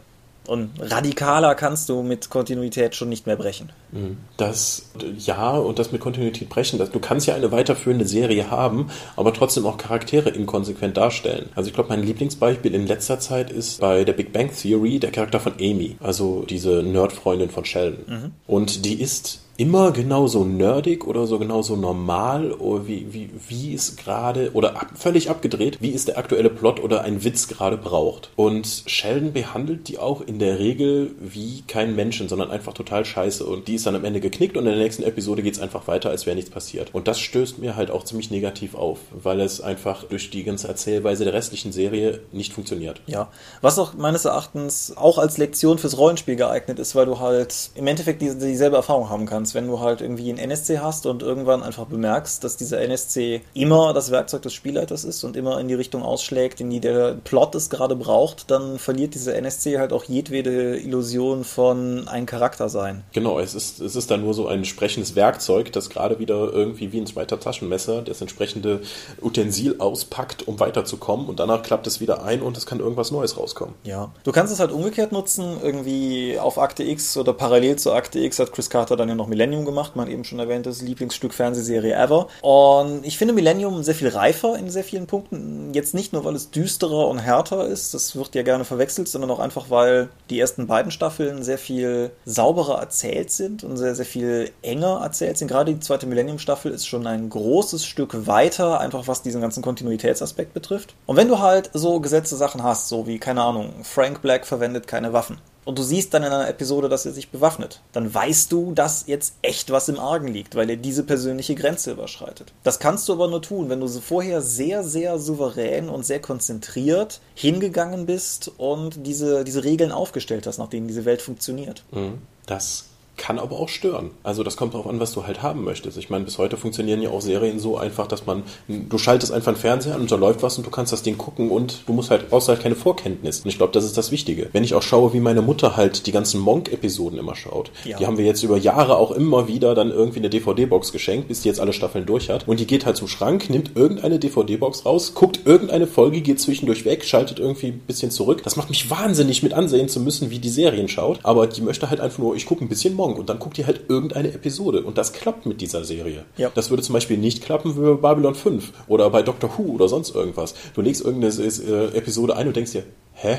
Und radikaler kannst du mit Kontinuität schon nicht mehr brechen. Mhm. Das, ja, und das mit Kontinuität brechen, das, du kannst ja eine weiterführende Serie haben, aber trotzdem auch Charaktere inkonsequent darstellen. Also ich glaube, mein Lieblingsbeispiel in letzter Zeit ist bei der Big Bang Theory der Charakter von Amy, also diese Nerdfreundin von Sheldon. Mhm. Und die ist immer genauso nerdig oder so genauso normal oder wie, wie, wie es gerade oder ab, völlig abgedreht, wie es der aktuelle Plot oder ein Witz gerade braucht. Und Sheldon behandelt die auch in der Regel wie kein Menschen, sondern einfach total scheiße. Und die ist dann am Ende geknickt und in der nächsten Episode geht es einfach weiter, als wäre nichts passiert. Und das stößt mir halt auch ziemlich negativ auf, weil es einfach durch die ganze Erzählweise der restlichen Serie nicht funktioniert. Ja, was auch meines Erachtens auch als Lektion fürs Rollenspiel geeignet ist, weil du halt im Endeffekt die, dieselbe Erfahrung haben kannst kannst, wenn du halt irgendwie einen NSC hast und irgendwann einfach bemerkst, dass dieser NSC immer das Werkzeug des Spielleiters ist und immer in die Richtung ausschlägt, in die der Plot es gerade braucht, dann verliert dieser NSC halt auch jedwede Illusion von ein Charakter sein. Genau, es ist, es ist dann nur so ein sprechendes Werkzeug, das gerade wieder irgendwie wie ein zweiter Taschenmesser das entsprechende Utensil auspackt, um weiterzukommen und danach klappt es wieder ein und es kann irgendwas Neues rauskommen. Ja, du kannst es halt umgekehrt nutzen, irgendwie auf Akte X oder parallel zu Akte X hat Chris Carter dann ja noch mit Millennium gemacht, mein eben schon erwähntes Lieblingsstück Fernsehserie ever. Und ich finde Millennium sehr viel reifer in sehr vielen Punkten. Jetzt nicht nur, weil es düsterer und härter ist, das wird ja gerne verwechselt, sondern auch einfach, weil die ersten beiden Staffeln sehr viel sauberer erzählt sind und sehr, sehr viel enger erzählt sind. Gerade die zweite Millennium-Staffel ist schon ein großes Stück weiter, einfach was diesen ganzen Kontinuitätsaspekt betrifft. Und wenn du halt so gesetzte Sachen hast, so wie, keine Ahnung, Frank Black verwendet keine Waffen und du siehst dann in einer Episode, dass er sich bewaffnet, dann weißt du, dass jetzt echt was im Argen liegt, weil er diese persönliche Grenze überschreitet. Das kannst du aber nur tun, wenn du vorher sehr, sehr souverän und sehr konzentriert hingegangen bist und diese, diese Regeln aufgestellt hast, nach denen diese Welt funktioniert. Mhm. Das kann aber auch stören. Also das kommt darauf an, was du halt haben möchtest. Ich meine, bis heute funktionieren ja auch Serien so einfach, dass man, du schaltest einfach einen Fernseher an und da läuft was und du kannst das Ding gucken und du musst halt, brauchst halt keine Vorkenntnis. Und ich glaube, das ist das Wichtige. Wenn ich auch schaue, wie meine Mutter halt die ganzen Monk-Episoden immer schaut, ja. die haben wir jetzt über Jahre auch immer wieder dann irgendwie eine DVD-Box geschenkt, bis die jetzt alle Staffeln durch hat. Und die geht halt zum Schrank, nimmt irgendeine DVD-Box raus, guckt irgendeine Folge, geht zwischendurch weg, schaltet irgendwie ein bisschen zurück. Das macht mich wahnsinnig mit ansehen zu müssen, wie die Serien schaut. Aber die möchte halt einfach nur, ich gucke ein bisschen Monk und dann guckt ihr halt irgendeine Episode. Und das klappt mit dieser Serie. Ja. Das würde zum Beispiel nicht klappen für Babylon 5 oder bei Doctor Who oder sonst irgendwas. Du legst irgendeine Episode ein und denkst dir, hä?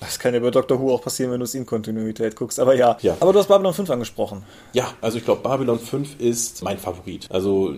Das kann ja bei Doctor Who auch passieren, wenn du es in Kontinuität guckst. Aber ja. ja. Aber du hast Babylon 5 angesprochen. Ja, also ich glaube, Babylon 5 ist mein Favorit. Also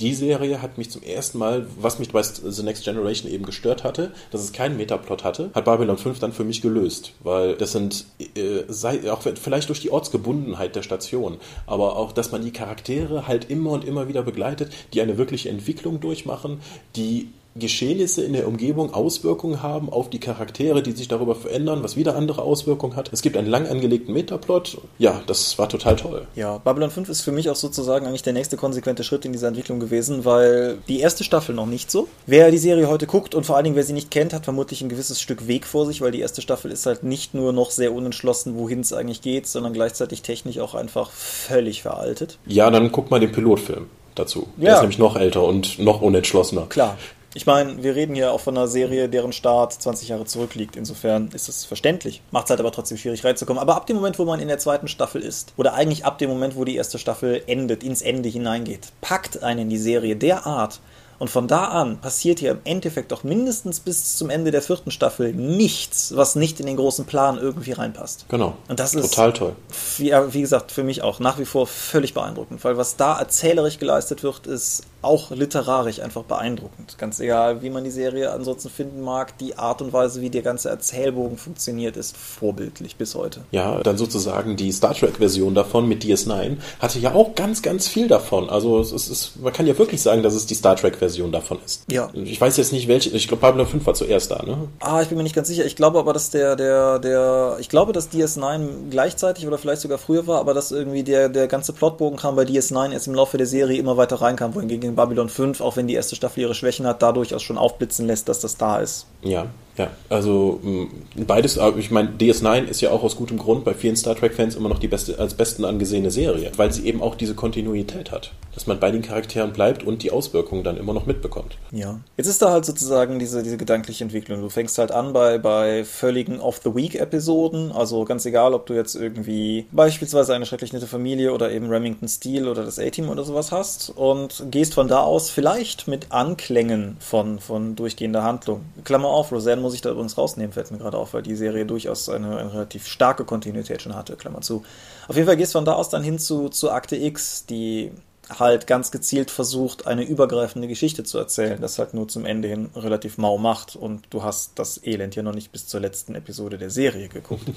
die Serie hat mich zum ersten Mal, was mich bei The Next Generation eben gestört hatte, dass es keinen Metaplot hatte, hat Babylon 5 dann für mich gelöst. Weil das sind, äh, sei, auch vielleicht durch die Ortsgebundenheit der Station, aber auch, dass man die Charaktere halt immer und immer wieder begleitet, die eine wirkliche Entwicklung durchmachen, die Geschehnisse in der Umgebung Auswirkungen haben auf die Charaktere, die sich darüber verändern, was wieder andere Auswirkungen hat. Es gibt einen lang angelegten Metaplot. Ja, das war total toll. Ja, Babylon 5 ist für mich auch sozusagen eigentlich der nächste konsequente Schritt in dieser Entwicklung gewesen, weil die erste Staffel noch nicht so. Wer die Serie heute guckt und vor allen Dingen wer sie nicht kennt, hat vermutlich ein gewisses Stück Weg vor sich, weil die erste Staffel ist halt nicht nur noch sehr unentschlossen, wohin es eigentlich geht, sondern gleichzeitig technisch auch einfach völlig veraltet. Ja, dann guck mal den Pilotfilm dazu. Der ja. ist nämlich noch älter und noch unentschlossener. Klar. Ich meine, wir reden hier auch von einer Serie, deren Start 20 Jahre zurückliegt. Insofern ist es verständlich. Macht es halt aber trotzdem schwierig reinzukommen. Aber ab dem Moment, wo man in der zweiten Staffel ist, oder eigentlich ab dem Moment, wo die erste Staffel endet, ins Ende hineingeht, packt einen die Serie derart, und von da an passiert hier im Endeffekt doch mindestens bis zum Ende der vierten Staffel nichts, was nicht in den großen Plan irgendwie reinpasst. Genau. Und das ist total toll. Wie, wie gesagt, für mich auch nach wie vor völlig beeindruckend, weil was da erzählerisch geleistet wird, ist auch literarisch einfach beeindruckend. Ganz egal, wie man die Serie ansonsten finden mag, die Art und Weise, wie der ganze Erzählbogen funktioniert, ist vorbildlich bis heute. Ja, dann sozusagen die Star Trek-Version davon mit DS9 hatte ja auch ganz, ganz viel davon. Also es ist, man kann ja wirklich sagen, dass es die Star Trek-Version davon ist. Ja. Ich weiß jetzt nicht, welche, ich glaube Babylon 5 war zuerst da, ne? Ah, ich bin mir nicht ganz sicher. Ich glaube aber, dass der, der, der, ich glaube, dass DS9 gleichzeitig oder vielleicht sogar früher war, aber dass irgendwie der, der ganze Plotbogen kam bei DS9 erst im Laufe der Serie immer weiter reinkam, wohingegen Babylon 5, auch wenn die erste Staffel ihre Schwächen hat, da durchaus schon aufblitzen lässt, dass das da ist. Ja, ja, also beides, ich meine, DS9 ist ja auch aus gutem Grund bei vielen Star Trek-Fans immer noch die beste, als besten angesehene Serie, weil sie eben auch diese Kontinuität hat, dass man bei den Charakteren bleibt und die Auswirkungen dann immer noch mitbekommt. Ja, jetzt ist da halt sozusagen diese, diese gedankliche Entwicklung. Du fängst halt an bei, bei völligen Off-the-Week-Episoden, also ganz egal, ob du jetzt irgendwie beispielsweise eine schrecklich nette Familie oder eben Remington Steel oder das A-Team oder sowas hast und gehst von da aus vielleicht mit Anklängen von, von durchgehender Handlung. Klammer auf, Roseanne muss ich da übrigens rausnehmen, fällt mir gerade auf, weil die Serie durchaus eine, eine, relativ starke Kontinuität schon hatte, Klammer zu. Auf jeden Fall gehst du von da aus dann hin zu, zu Akte X, die halt ganz gezielt versucht, eine übergreifende Geschichte zu erzählen, das halt nur zum Ende hin relativ mau macht und du hast das Elend hier noch nicht bis zur letzten Episode der Serie geguckt. (laughs)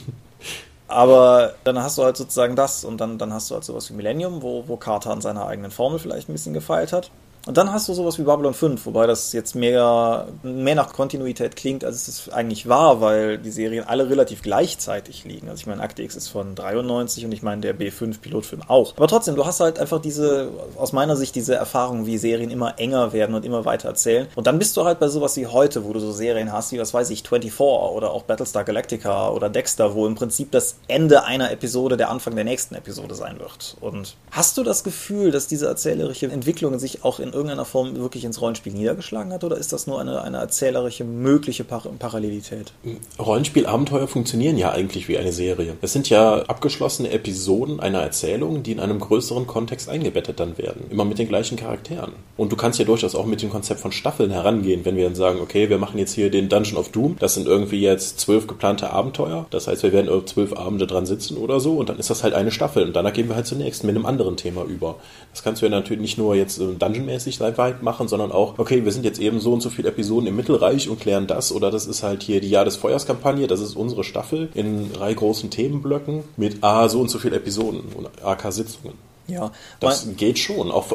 Aber dann hast du halt sozusagen das und dann, dann hast du halt sowas wie Millennium, wo, wo Carter an seiner eigenen Formel vielleicht ein bisschen gefeilt hat. Und dann hast du sowas wie Babylon 5, wobei das jetzt mehr, mehr nach Kontinuität klingt, als es eigentlich war, weil die Serien alle relativ gleichzeitig liegen. Also ich meine, Akte X ist von 93 und ich meine, der B5-Pilotfilm auch. Aber trotzdem, du hast halt einfach diese, aus meiner Sicht, diese Erfahrung, wie Serien immer enger werden und immer weiter erzählen. Und dann bist du halt bei sowas wie heute, wo du so Serien hast, wie, was weiß ich, 24 oder auch Battlestar Galactica oder Dexter, wo im Prinzip das Ende einer Episode der Anfang der nächsten Episode sein wird. Und hast du das Gefühl, dass diese erzählerische Entwicklung sich auch in irgendeiner Form wirklich ins Rollenspiel niedergeschlagen hat, oder ist das nur eine, eine erzählerische mögliche Par Parallelität? Rollenspielabenteuer funktionieren ja eigentlich wie eine Serie. Es sind ja abgeschlossene Episoden einer Erzählung, die in einem größeren Kontext eingebettet dann werden. Immer mit den gleichen Charakteren. Und du kannst ja durchaus auch mit dem Konzept von Staffeln herangehen, wenn wir dann sagen, okay, wir machen jetzt hier den Dungeon of Doom, das sind irgendwie jetzt zwölf geplante Abenteuer. Das heißt, wir werden zwölf Abende dran sitzen oder so und dann ist das halt eine Staffel und danach gehen wir halt zunächst mit einem anderen Thema über. Das kannst du ja natürlich nicht nur jetzt Dungeon-mäßig weit machen, sondern auch, okay, wir sind jetzt eben so und so viele Episoden im Mittelreich und klären das oder das ist halt hier die Jahr des Feuers-Kampagne, das ist unsere Staffel in drei großen Themenblöcken mit A so und so viele Episoden und AK-Sitzungen. Ja, das mein, geht schon. Auch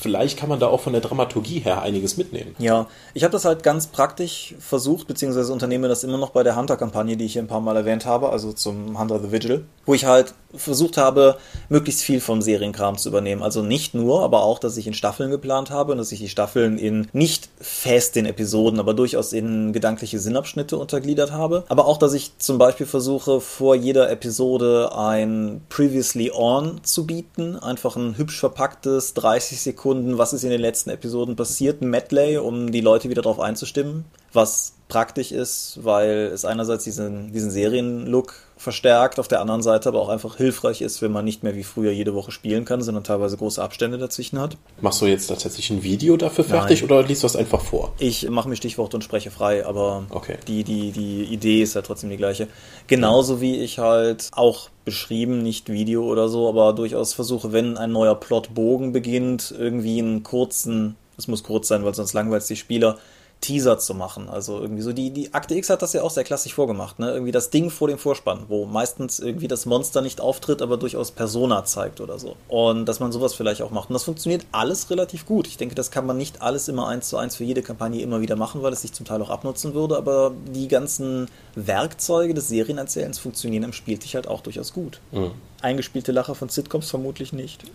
vielleicht kann man da auch von der Dramaturgie her einiges mitnehmen. Ja, ich habe das halt ganz praktisch versucht, beziehungsweise unternehme das immer noch bei der Hunter-Kampagne, die ich hier ein paar Mal erwähnt habe, also zum Hunter the Vigil, wo ich halt versucht habe, möglichst viel vom Serienkram zu übernehmen. Also nicht nur, aber auch, dass ich in Staffeln geplant habe und dass ich die Staffeln in nicht fest in Episoden, aber durchaus in gedankliche Sinnabschnitte untergliedert habe. Aber auch, dass ich zum Beispiel versuche, vor jeder Episode ein Previously On zu bieten. Einfach ein hübsch verpacktes 30 Sekunden, was ist in den letzten Episoden passiert, ein Medley, um die Leute wieder darauf einzustimmen. Was praktisch ist, weil es einerseits diesen, diesen Serienlook verstärkt, auf der anderen Seite aber auch einfach hilfreich ist, wenn man nicht mehr wie früher jede Woche spielen kann, sondern teilweise große Abstände dazwischen hat. Machst du jetzt tatsächlich ein Video dafür fertig Nein. oder liest du das einfach vor? Ich mache mir Stichworte und spreche frei, aber okay. die, die, die Idee ist ja trotzdem die gleiche. Genauso wie ich halt auch beschrieben, nicht Video oder so, aber durchaus versuche, wenn ein neuer Plotbogen beginnt, irgendwie einen kurzen, es muss kurz sein, weil sonst langweilt es die Spieler, Teaser zu machen. Also irgendwie so, die, die Akte X hat das ja auch sehr klassisch vorgemacht, ne? Irgendwie das Ding vor dem Vorspann, wo meistens irgendwie das Monster nicht auftritt, aber durchaus Persona zeigt oder so. Und dass man sowas vielleicht auch macht. Und das funktioniert alles relativ gut. Ich denke, das kann man nicht alles immer eins zu eins für jede Kampagne immer wieder machen, weil es sich zum Teil auch abnutzen würde, aber die ganzen Werkzeuge des Serienerzählens funktionieren im Spieltisch halt auch durchaus gut. Mhm. Eingespielte Lacher von Sitcoms vermutlich nicht. (laughs)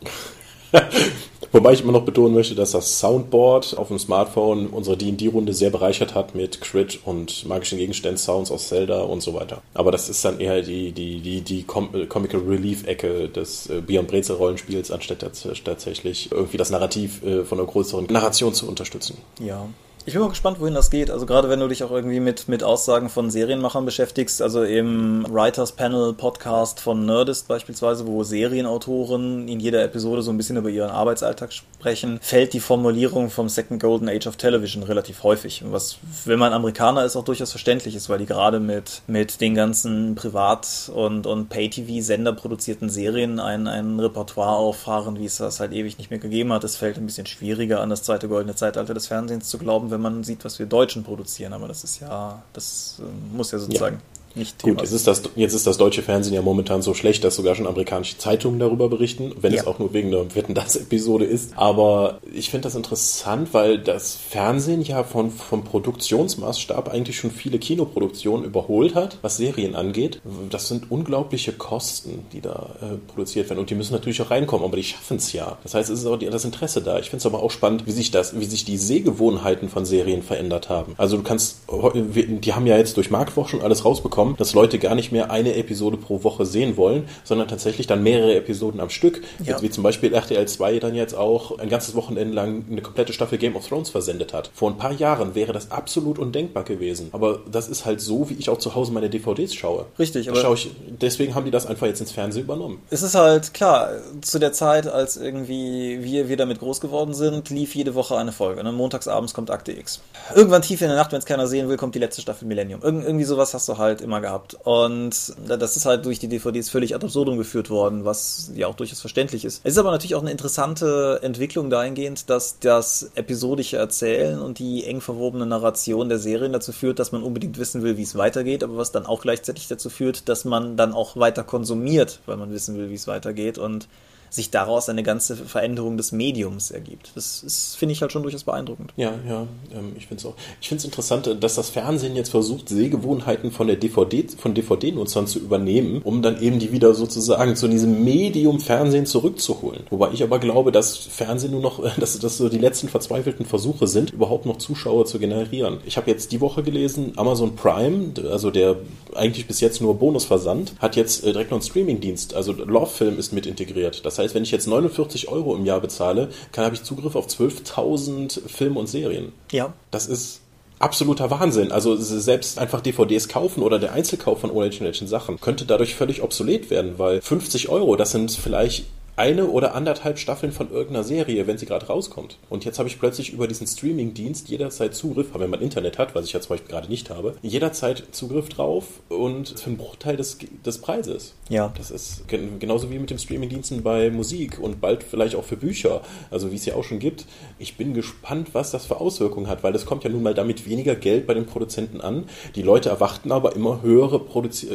(laughs) Wobei ich immer noch betonen möchte, dass das Soundboard auf dem Smartphone unsere D&D-Runde sehr bereichert hat mit Crit und magischen Gegenstand-Sounds aus Zelda und so weiter. Aber das ist dann eher die, die, die, die Com Comical Relief-Ecke des äh, Beyond Brezel-Rollenspiels, anstatt tatsächlich irgendwie das Narrativ äh, von einer größeren Narration zu unterstützen. Ja. Ich bin mal gespannt, wohin das geht. Also gerade wenn du dich auch irgendwie mit, mit Aussagen von Serienmachern beschäftigst, also im Writers Panel Podcast von Nerdist beispielsweise, wo Serienautoren in jeder Episode so ein bisschen über ihren Arbeitsalltag sprechen, fällt die Formulierung vom Second Golden Age of Television relativ häufig. Was, wenn man Amerikaner ist, auch durchaus verständlich ist, weil die gerade mit, mit den ganzen Privat- und, und Pay-TV-Sender produzierten Serien ein, ein Repertoire auffahren, wie es das halt ewig nicht mehr gegeben hat. Es fällt ein bisschen schwieriger an das zweite goldene Zeitalter des Fernsehens zu glauben, wenn man sieht, was wir Deutschen produzieren. Aber das ist ja, das äh, muss ja sozusagen ja nicht Thema. Gut, jetzt ist, das, jetzt ist das deutsche Fernsehen ja momentan so schlecht, dass sogar schon amerikanische Zeitungen darüber berichten, wenn ja. es auch nur wegen einer Wetten das Episode ist. Aber ich finde das interessant, weil das Fernsehen ja von, vom Produktionsmaßstab eigentlich schon viele Kinoproduktionen überholt hat, was Serien angeht. Das sind unglaubliche Kosten, die da äh, produziert werden und die müssen natürlich auch reinkommen, aber die schaffen es ja. Das heißt, es ist auch das Interesse da. Ich finde es aber auch spannend, wie sich das, wie sich die Sehgewohnheiten von Serien verändert haben. Also du kannst, die haben ja jetzt durch Marktwoch schon alles rausbekommen kommen, dass Leute gar nicht mehr eine Episode pro Woche sehen wollen, sondern tatsächlich dann mehrere Episoden am Stück. Ja. Wie zum Beispiel RTL 2 dann jetzt auch ein ganzes Wochenende lang eine komplette Staffel Game of Thrones versendet hat. Vor ein paar Jahren wäre das absolut undenkbar gewesen. Aber das ist halt so, wie ich auch zu Hause meine DVDs schaue. Richtig, aber schaue ich, deswegen haben die das einfach jetzt ins Fernsehen übernommen. Es ist halt klar, zu der Zeit, als irgendwie wir, wir damit groß geworden sind, lief jede Woche eine Folge. Ne? Montagsabends kommt Akte X. Irgendwann tief in der Nacht, wenn es keiner sehen will, kommt die letzte Staffel Millennium. Irg irgendwie sowas hast du halt immer gehabt. Und das ist halt durch die DVDs völlig ad absurdum geführt worden, was ja auch durchaus verständlich ist. Es ist aber natürlich auch eine interessante Entwicklung dahingehend, dass das episodische Erzählen und die eng verwobene Narration der Serien dazu führt, dass man unbedingt wissen will, wie es weitergeht, aber was dann auch gleichzeitig dazu führt, dass man dann auch weiter konsumiert, weil man wissen will, wie es weitergeht und sich daraus eine ganze Veränderung des Mediums ergibt. Das finde ich halt schon durchaus beeindruckend. Ja, ja, ähm, ich finde es auch. Ich finde es interessant, dass das Fernsehen jetzt versucht, Sehgewohnheiten von der DVD, von DVD-Nutzern zu übernehmen, um dann eben die wieder sozusagen zu diesem Medium Fernsehen zurückzuholen. Wobei ich aber glaube, dass Fernsehen nur noch, (laughs) dass das so die letzten verzweifelten Versuche sind, überhaupt noch Zuschauer zu generieren. Ich habe jetzt die Woche gelesen, Amazon Prime, also der eigentlich bis jetzt nur Bonusversand, hat jetzt äh, direkt noch einen Streamingdienst. Also Love Film ist mit integriert. Das heißt, wenn ich jetzt 49 Euro im Jahr bezahle, kann habe ich Zugriff auf 12.000 Filme und Serien. Ja. Das ist absoluter Wahnsinn. Also selbst einfach DVDs kaufen oder der Einzelkauf von irgendwelchen Sachen könnte dadurch völlig obsolet werden, weil 50 Euro, das sind vielleicht eine oder anderthalb Staffeln von irgendeiner Serie, wenn sie gerade rauskommt. Und jetzt habe ich plötzlich über diesen Streaming-Dienst jederzeit Zugriff, wenn man Internet hat, was ich ja zum Beispiel gerade nicht habe, jederzeit Zugriff drauf und für einen Bruchteil des, des Preises. Ja. Das ist genauso wie mit dem Streaming-Diensten bei Musik und bald vielleicht auch für Bücher, also wie es ja auch schon gibt. Ich bin gespannt, was das für Auswirkungen hat, weil das kommt ja nun mal damit weniger Geld bei den Produzenten an. Die Leute erwarten aber immer höhere,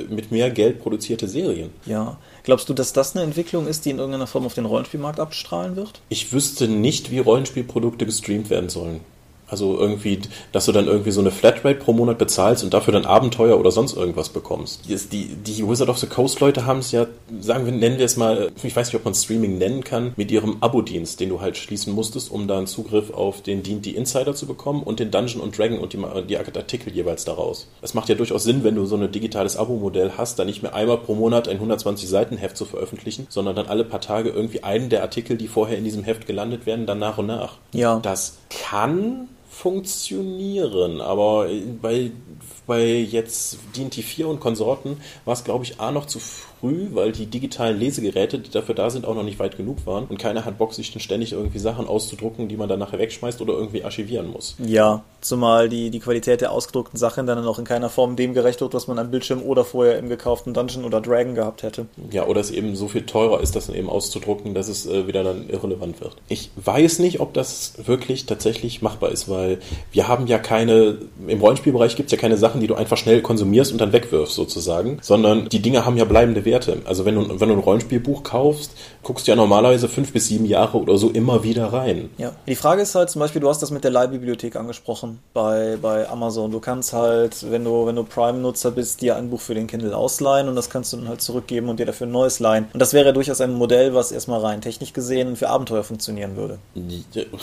mit mehr Geld produzierte Serien. Ja. Glaubst du, dass das eine Entwicklung ist, die in irgendeiner Form auf den Rollenspielmarkt abstrahlen wird? Ich wüsste nicht, wie Rollenspielprodukte gestreamt werden sollen. Also irgendwie, dass du dann irgendwie so eine Flatrate pro Monat bezahlst und dafür dann Abenteuer oder sonst irgendwas bekommst. Die, die Wizard of the Coast Leute haben es ja, sagen wir, nennen wir es mal, ich weiß nicht, ob man Streaming nennen kann, mit ihrem Abo-Dienst, den du halt schließen musstest, um dann Zugriff auf den D&D Insider zu bekommen und den Dungeon und Dragon und die, die Artikel jeweils daraus. Es macht ja durchaus Sinn, wenn du so ein digitales Abo-Modell hast, dann nicht mehr einmal pro Monat ein 120 Seiten Heft zu veröffentlichen, sondern dann alle paar Tage irgendwie einen der Artikel, die vorher in diesem Heft gelandet werden, dann nach und nach. Ja. Das kann funktionieren, aber bei, bei jetzt D&T 4 und Konsorten war es, glaube ich, A noch zu früh, weil die digitalen Lesegeräte, die dafür da sind, auch noch nicht weit genug waren. Und keiner hat Bock, sich dann ständig irgendwie Sachen auszudrucken, die man dann nachher wegschmeißt oder irgendwie archivieren muss. Ja, zumal die, die Qualität der ausgedruckten Sachen dann auch in keiner Form dem gerecht wird, was man am Bildschirm oder vorher im gekauften Dungeon oder Dragon gehabt hätte. Ja, oder es eben so viel teurer ist, das dann eben auszudrucken, dass es äh, wieder dann irrelevant wird. Ich weiß nicht, ob das wirklich tatsächlich machbar ist, weil wir haben ja keine, im Rollenspielbereich gibt es ja keine Sachen, die du einfach schnell konsumierst und dann wegwirfst sozusagen, sondern die Dinge haben ja bleibende Werte. Also wenn du, wenn du ein Rollenspielbuch kaufst, guckst du ja normalerweise fünf bis sieben Jahre oder so immer wieder rein. Ja. Die Frage ist halt zum Beispiel, du hast das mit der Leihbibliothek angesprochen bei, bei Amazon. Du kannst halt, wenn du, wenn du Prime-Nutzer bist, dir ein Buch für den Kindle ausleihen und das kannst du dann halt zurückgeben und dir dafür ein neues leihen. Und das wäre durchaus ein Modell, was erstmal rein technisch gesehen für Abenteuer funktionieren würde.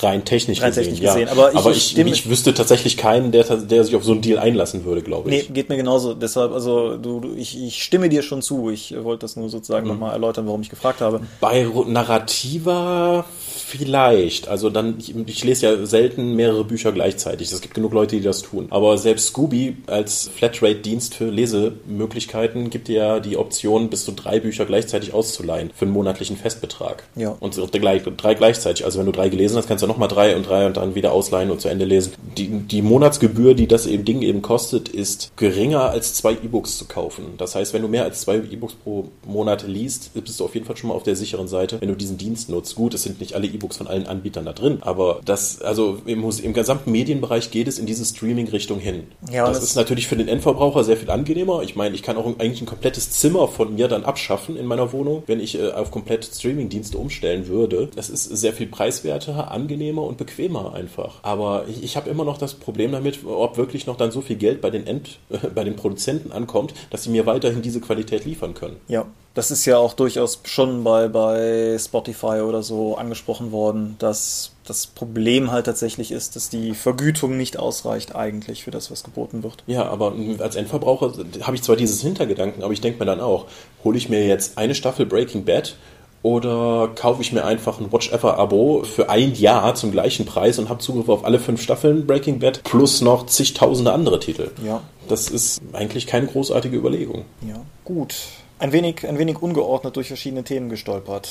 Rein technisch rein gesehen, technisch ja. gesehen. Aber ich, Aber ich, ich, wüsste tatsächlich keinen, der, der sich auf so einen Deal einlassen würde, glaube Nee, ich. geht mir genauso. Deshalb, also du, du ich, ich stimme dir schon zu. Ich wollte das nur sozusagen Mhm. nochmal erläutern, warum ich gefragt habe. Bei Narrativa vielleicht. Also dann, ich, ich lese ja selten mehrere Bücher gleichzeitig. Es gibt genug Leute, die das tun. Aber selbst Scooby als Flatrate-Dienst für Lesemöglichkeiten gibt dir ja die Option, bis zu drei Bücher gleichzeitig auszuleihen für einen monatlichen Festbetrag. Ja. Und drei gleichzeitig. Also wenn du drei gelesen hast, kannst du nochmal drei und drei und dann wieder ausleihen und zu Ende lesen. Die, die Monatsgebühr, die das eben Ding eben kostet, ist geringer als zwei E-Books zu kaufen. Das heißt, wenn du mehr als zwei E-Books pro Monat liest, bist du auf jeden Fall schon mal auf der sicheren Seite, wenn du diesen Dienst nutzt. Gut, es sind nicht alle E-Books von allen Anbietern da drin, aber das, also im, im gesamten Medienbereich geht es in diese Streaming-Richtung hin. Ja, das es- ist natürlich für den Endverbraucher sehr viel angenehmer. Ich meine, ich kann auch eigentlich ein komplettes Zimmer von mir dann abschaffen in meiner Wohnung, wenn ich äh, auf komplett Streaming-Dienste umstellen würde. Das ist sehr viel preiswerter, angenehmer und bequemer einfach. Aber ich, ich habe immer noch das Problem damit, ob wirklich noch dann so viel Geld bei den End, äh, (laughs) bei den Produzenten ankommt, dass sie mir weiterhin diese Qualität liefern können. Ja, das ist ja auch durchaus schon bei, bei Spotify oder so angesprochen worden, dass das Problem halt tatsächlich ist, dass die Vergütung nicht ausreicht eigentlich für das, was geboten wird. Ja, aber als Endverbraucher habe ich zwar dieses Hintergedanken, aber ich denke mir dann auch, hole ich mir jetzt eine Staffel Breaking Bad oder kaufe ich mir einfach ein Watch Ever Abo für ein Jahr zum gleichen Preis und habe Zugriff auf alle fünf Staffeln Breaking Bad plus noch zigtausende andere Titel. Ja. Das ist eigentlich keine großartige Überlegung. Ja, gut. Ein wenig, ein wenig ungeordnet durch verschiedene Themen gestolpert.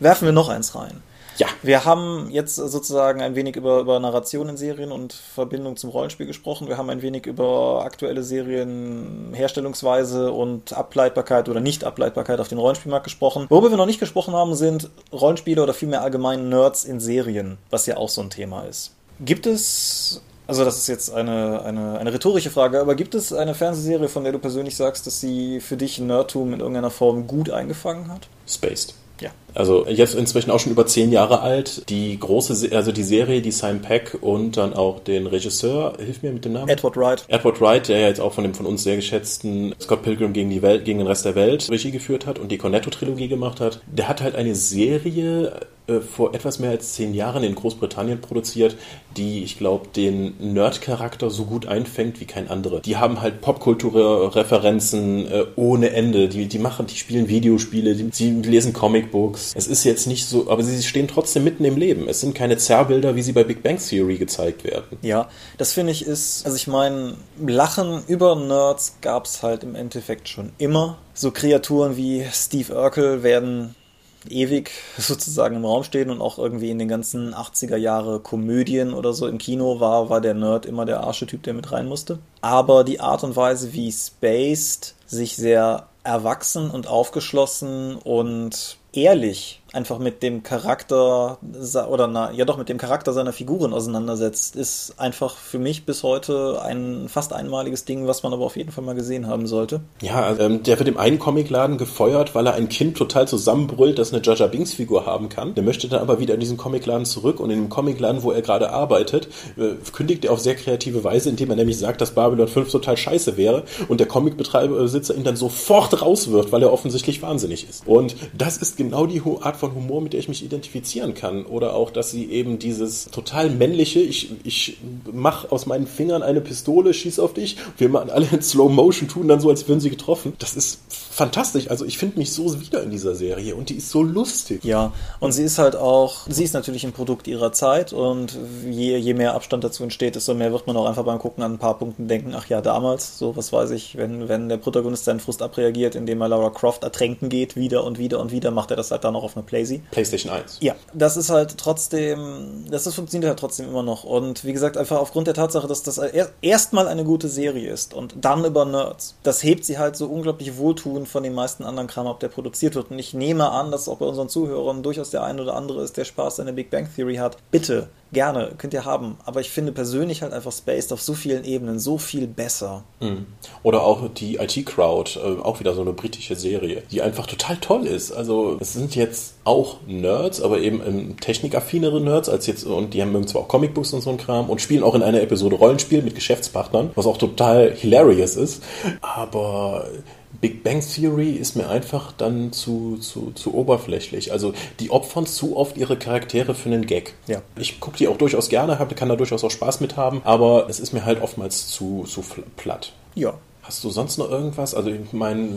Werfen wir noch eins rein. Ja. Wir haben jetzt sozusagen ein wenig über, über Narration in Serien und Verbindung zum Rollenspiel gesprochen. Wir haben ein wenig über aktuelle Serien, Herstellungsweise und Ableitbarkeit oder Nicht-Ableitbarkeit auf den Rollenspielmarkt gesprochen. Worüber wir noch nicht gesprochen haben, sind Rollenspiele oder vielmehr allgemein Nerds in Serien, was ja auch so ein Thema ist. Gibt es also das ist jetzt eine, eine, eine rhetorische Frage, aber gibt es eine Fernsehserie, von der du persönlich sagst, dass sie für dich Nerdtum in irgendeiner Form gut eingefangen hat? Spaced. Ja. Also jetzt inzwischen auch schon über zehn Jahre alt. Die große, also die Serie, die Simon Peck und dann auch den Regisseur, hilf mir mit dem Namen? Edward Wright. Edward Wright, der ja jetzt auch von dem von uns sehr geschätzten Scott Pilgrim gegen die Welt, gegen den Rest der Welt Regie geführt hat und die Cornetto-Trilogie gemacht hat, der hat halt eine Serie äh, vor etwas mehr als zehn Jahren in Großbritannien produziert, die, ich glaube, den Nerd-Charakter so gut einfängt wie kein anderer. Die haben halt Popkulturreferenzen äh, ohne Ende. Die, die machen, die spielen Videospiele, die, sie lesen Comicbooks. Es ist jetzt nicht so, aber sie stehen trotzdem mitten im Leben. Es sind keine Zerrbilder, wie sie bei Big Bang Theory gezeigt werden. Ja, das finde ich ist, also ich meine, Lachen über Nerds gab es halt im Endeffekt schon immer. So Kreaturen wie Steve Urkel werden ewig sozusagen im Raum stehen und auch irgendwie in den ganzen 80er Jahre Komödien oder so im Kino war, war der Nerd immer der Arschetyp, der mit rein musste. Aber die Art und Weise, wie Spaced sich sehr erwachsen und aufgeschlossen und ehrlich einfach mit dem Charakter oder na, ja doch mit dem Charakter seiner Figuren auseinandersetzt, ist einfach für mich bis heute ein fast einmaliges Ding, was man aber auf jeden Fall mal gesehen haben sollte. Ja, ähm, der wird im einen Comicladen gefeuert, weil er ein Kind total zusammenbrüllt, das eine Jaja Binks Figur haben kann. Der möchte dann aber wieder in diesen Comicladen zurück und in dem Comicladen, wo er gerade arbeitet, äh, kündigt er auf sehr kreative Weise, indem er nämlich sagt, dass Babylon 5 total scheiße wäre und der Comicbetreiber ihn dann sofort rauswirft, weil er offensichtlich wahnsinnig ist. Und das ist genau die Art von von Humor, mit der ich mich identifizieren kann. Oder auch, dass sie eben dieses total männliche, ich, ich mache aus meinen Fingern eine Pistole, schieß auf dich, wir machen alle in Slow Motion, tun dann so, als würden sie getroffen. Das ist fantastisch. Also ich finde mich so wieder in dieser Serie und die ist so lustig. Ja, und sie ist halt auch, sie ist natürlich ein Produkt ihrer Zeit und je, je mehr Abstand dazu entsteht, desto mehr wird man auch einfach beim Gucken an ein paar Punkten denken, ach ja, damals, so was weiß ich, wenn, wenn der Protagonist seinen Frust abreagiert, indem er Laura Croft ertränken geht, wieder und wieder und wieder, macht er das halt dann auch auf eine Playsee. PlayStation 1. Ja, das ist halt trotzdem, das ist, funktioniert halt trotzdem immer noch. Und wie gesagt, einfach aufgrund der Tatsache, dass das erstmal eine gute Serie ist und dann über Nerds, das hebt sie halt so unglaublich wohltuend von den meisten anderen Kram ab, der produziert wird. Und ich nehme an, dass auch bei unseren Zuhörern durchaus der ein oder andere ist, der Spaß an der Big Bang Theory hat. Bitte gerne, könnt ihr haben. Aber ich finde persönlich halt einfach Spaced auf so vielen Ebenen so viel besser. Mhm. Oder auch die IT-Crowd, äh, auch wieder so eine britische Serie, die einfach total toll ist. Also es sind jetzt auch Nerds, aber eben ähm, technikaffinere Nerds als jetzt, und die haben mögen zwar auch Comicbooks und so ein Kram und spielen auch in einer Episode Rollenspiel mit Geschäftspartnern, was auch total hilarious ist. Aber Big Bang Theory ist mir einfach dann zu, zu, zu oberflächlich. Also die opfern zu oft ihre Charaktere für einen Gag. Ja. Ich gucke die auch durchaus gerne, kann da durchaus auch Spaß mit haben, aber es ist mir halt oftmals zu, zu platt. Ja, Hast du sonst noch irgendwas? Also ich meine,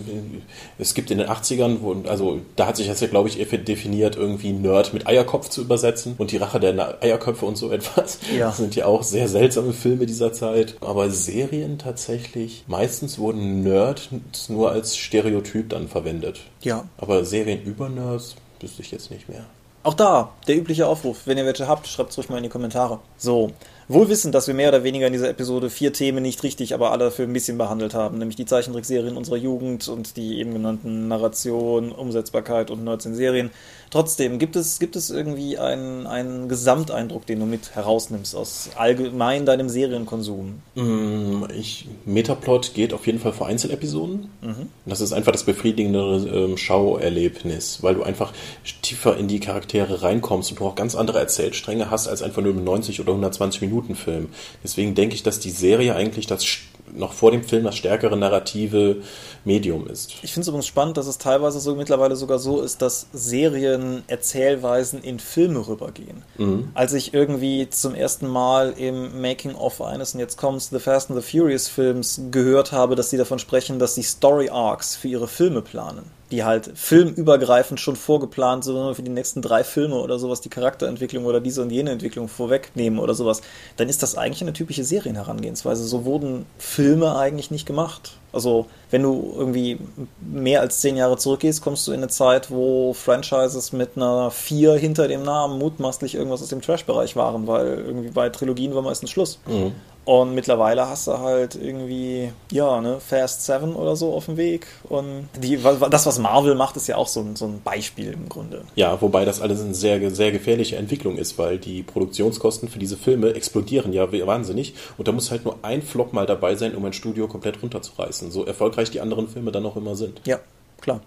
es gibt in den 80ern, wo, also da hat sich jetzt ja, glaube ich, definiert, irgendwie Nerd mit Eierkopf zu übersetzen und die Rache der Eierköpfe und so (laughs) etwas. Ja. Das sind ja auch sehr seltsame Filme dieser Zeit. Aber Serien tatsächlich, meistens wurden Nerd nur als Stereotyp dann verwendet. Ja. Aber Serien über Nerds wüsste ich jetzt nicht mehr. Auch da, der übliche Aufruf. Wenn ihr welche habt, schreibt es ruhig mal in die Kommentare. So. Wohl wissend, dass wir mehr oder weniger in dieser Episode vier Themen nicht richtig, aber alle für ein bisschen behandelt haben, nämlich die Zeichentrickserien unserer Jugend und die eben genannten Narration, Umsetzbarkeit und Nerds in Serien. Trotzdem, gibt es, gibt es irgendwie einen, einen Gesamteindruck, den du mit herausnimmst aus allgemein deinem Serienkonsum? Mm, ich, Metaplot geht auf jeden Fall vor Einzelepisoden. Mhm. Das ist einfach das befriedigendere ähm, Schauerlebnis, weil du einfach tiefer in die Charaktere reinkommst und du auch ganz andere Erzählstränge hast als einfach nur im 90 oder 120 Minuten Film. Deswegen denke ich, dass die Serie eigentlich das noch vor dem Film das stärkere narrative Medium ist. Ich finde es übrigens spannend, dass es teilweise so mittlerweile sogar so ist, dass Serien Erzählweisen in Filme rübergehen. Mhm. Als ich irgendwie zum ersten Mal im Making-of eines, und jetzt kommt's, The Fast and the Furious Films gehört habe, dass sie davon sprechen, dass sie Story Arcs für ihre Filme planen die halt filmübergreifend schon vorgeplant sind für die nächsten drei Filme oder sowas, die Charakterentwicklung oder diese und jene Entwicklung vorwegnehmen oder sowas, dann ist das eigentlich eine typische Serienherangehensweise. So wurden Filme eigentlich nicht gemacht. Also, wenn du irgendwie mehr als zehn Jahre zurückgehst, kommst du in eine Zeit, wo Franchises mit einer vier hinter dem Namen mutmaßlich irgendwas aus dem Trash-Bereich waren, weil irgendwie bei Trilogien war meistens Schluss. Mhm. Und mittlerweile hast du halt irgendwie, ja, ne, Fast Seven oder so auf dem Weg. Und die, das, was Marvel macht, ist ja auch so ein, so ein Beispiel im Grunde. Ja, wobei das alles eine sehr, sehr gefährliche Entwicklung ist, weil die Produktionskosten für diese Filme explodieren ja wahnsinnig. Und da muss halt nur ein Flop mal dabei sein, um ein Studio komplett runterzureißen. So erfolgreich die anderen Filme dann auch immer sind. Ja, klar.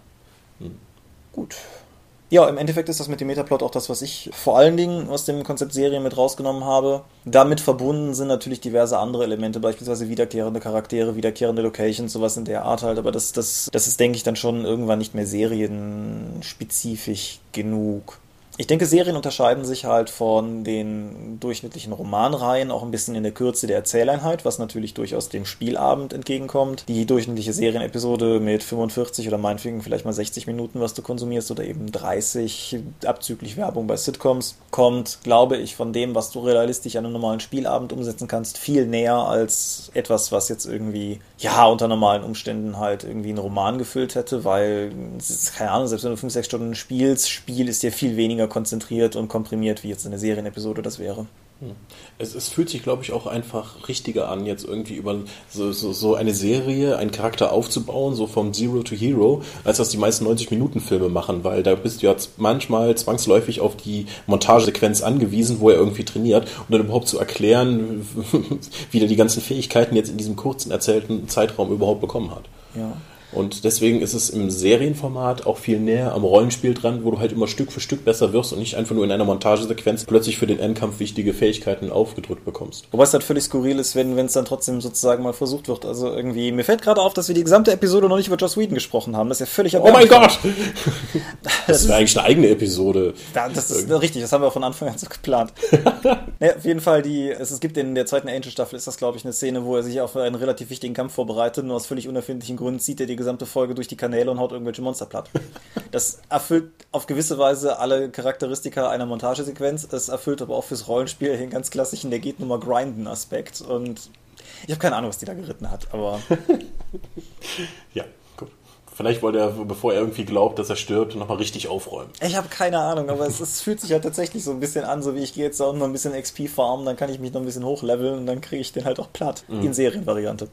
Hm. Gut. Ja, im Endeffekt ist das mit dem Metaplot auch das, was ich vor allen Dingen aus dem Konzept Serie mit rausgenommen habe. Damit verbunden sind natürlich diverse andere Elemente, beispielsweise wiederkehrende Charaktere, wiederkehrende Locations, sowas in der Art halt. Aber das, das, das ist, denke ich, dann schon irgendwann nicht mehr serienspezifisch genug. Ich denke, Serien unterscheiden sich halt von den durchschnittlichen Romanreihen auch ein bisschen in der Kürze der Erzähleinheit, was natürlich durchaus dem Spielabend entgegenkommt. Die durchschnittliche Serienepisode mit 45 oder meinetwegen vielleicht mal 60 Minuten, was du konsumierst, oder eben 30 abzüglich Werbung bei Sitcoms, kommt, glaube ich, von dem, was du realistisch an einem normalen Spielabend umsetzen kannst, viel näher als etwas, was jetzt irgendwie, ja, unter normalen Umständen halt irgendwie einen Roman gefüllt hätte, weil, keine Ahnung, selbst wenn du 5, 6 Stunden spielst, Spiel ist dir viel weniger konzentriert und komprimiert, wie jetzt eine Serienepisode das wäre. Hm. Es, es, fühlt sich, glaube ich, auch einfach richtiger an, jetzt irgendwie über so, so, so, eine Serie, einen Charakter aufzubauen, so vom Zero to Hero, als das die meisten 90-Minuten-Filme machen, weil da bist du ja manchmal zwangsläufig auf die Montagesequenz angewiesen, wo er irgendwie trainiert und dann überhaupt zu erklären, (laughs) wie er die ganzen Fähigkeiten jetzt in diesem kurzen erzählten Zeitraum überhaupt bekommen hat. Ja. Und deswegen ist es im Serienformat auch viel näher am Rollenspiel dran, wo du halt immer Stück für Stück besser wirst und nicht einfach nur in einer Montagesequenz plötzlich für den Endkampf wichtige Fähigkeiten aufgedrückt bekommst. Wobei es halt völlig skurril ist, wenn es dann trotzdem sozusagen mal versucht wird. Also irgendwie, mir fällt gerade auf, dass wir die gesamte Episode noch nicht über Joss Whedon gesprochen haben. Das ist ja völlig Oh mein Gott! (laughs) Das, wäre eigentlich eine eigene Episode. Ja, das ist richtig, das haben wir von Anfang an so geplant. (laughs) naja, auf jeden Fall, die, es, es gibt in der zweiten Angel-Staffel, ist das glaube ich eine Szene, wo er sich auf einen relativ wichtigen Kampf vorbereitet, nur aus völlig unerfindlichen Gründen zieht er die gesamte Folge durch die Kanäle und haut irgendwelche Monster platt. (laughs) Das erfüllt auf gewisse Weise alle Charakteristika einer Montagesequenz. Es erfüllt aber auch fürs Rollenspiel den ganz klassischen, der geht nur mal grinden Aspekt. Und ich habe keine Ahnung, was die da geritten hat, aber. (laughs) ja, gut. Vielleicht wollte er, bevor er irgendwie glaubt, dass er stirbt, nochmal richtig aufräumen. Ich habe keine Ahnung, aber es, es, fühlt sich halt tatsächlich so ein bisschen an, so wie ich gehe jetzt auch noch ein bisschen XP farmen, dann kann ich mich noch ein bisschen hochleveln und dann kriege ich den halt auch platt. Mhm. In Serienvariante.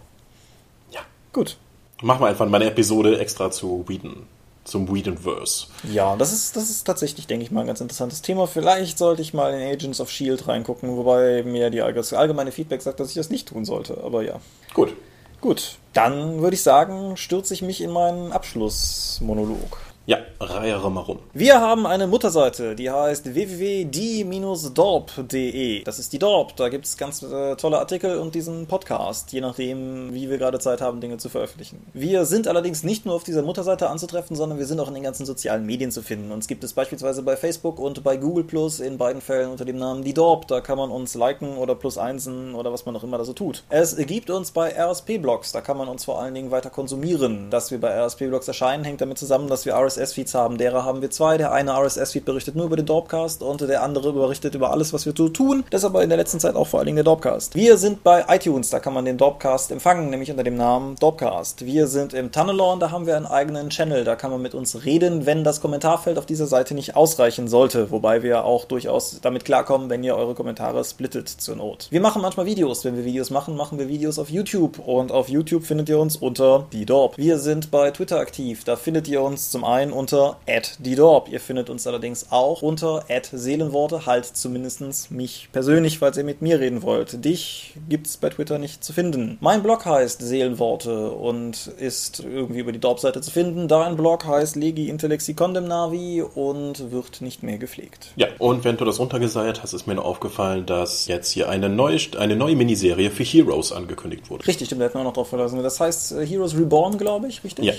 Ja. Gut. Machen wir einfach mal eine Episode extra zu Whedon, zum Whedonverse. Ja, das ist, das ist tatsächlich, denke ich mal, ein ganz interessantes Thema. Vielleicht sollte ich mal in Agents of S.H.I.E.L.D. reingucken, wobei mir die allgemeine Feedback sagt, dass ich das nicht tun sollte, aber ja. Gut. Gut, dann würde ich sagen, stürze ich mich in meinen Abschlussmonolog. Ja, reiere mal rum. Wir haben eine Mutterseite, die heißt www.die-dorp.de. Das ist die Dorp. Da gibt es ganz äh, tolle Artikel und diesen Podcast, je nachdem, wie wir gerade Zeit haben, Dinge zu veröffentlichen. Wir sind allerdings nicht nur auf dieser Mutterseite anzutreffen, sondern wir sind auch in den ganzen sozialen Medien zu finden. Uns gibt es beispielsweise bei Facebook und bei Google Plus in beiden Fällen unter dem Namen die Dorp. Da kann man uns liken oder plus einsen oder was man auch immer da so tut. Es gibt uns bei RSP-Blogs. Da kann man uns vor allen Dingen weiter konsumieren. Dass wir bei RSP-Blogs erscheinen, hängt damit zusammen, dass wir RSP RSS-Feeds haben. Derer haben wir zwei. Der eine RSS-Feed berichtet nur über den Dorpcast und der andere berichtet über alles, was wir so tun. Das aber in der letzten Zeit auch vor allen Dingen der Dorpcast. Wir sind bei iTunes, da kann man den Dorpcast empfangen, nämlich unter dem Namen Dorpcast. Wir sind im Tunnelon, da haben wir einen eigenen Channel. Da kann man mit uns reden, wenn das Kommentarfeld auf dieser Seite nicht ausreichen sollte. Wobei wir auch durchaus damit klarkommen, wenn ihr eure Kommentare splittet zur Not. Wir machen manchmal Videos. Wenn wir Videos machen, machen wir Videos auf YouTube. Und auf YouTube findet ihr uns unter die Dorp. Wir sind bei Twitter aktiv. Da findet ihr uns zum einen unter @ddorp. Ihr findet uns allerdings auch unter @seelenworte, halt zumindest mich persönlich, falls ihr mit mir reden wollt. Dich gibt es bei Twitter nicht zu finden. Mein Blog heißt Seelenworte und ist irgendwie über die Dorp-Seite zu finden. Dein Blog heißt Legi Intellexi Condemnavi und wird nicht mehr gepflegt. Ja, und wenn du das runtergeseiert hast, ist mir noch aufgefallen, dass jetzt hier eine neue, eine neue Miniserie für Heroes angekündigt wurde. Richtig, stimmt, da hätten wir noch drauf verlassen. Das heißt äh, Heroes Reborn, glaube ich, richtig? Ja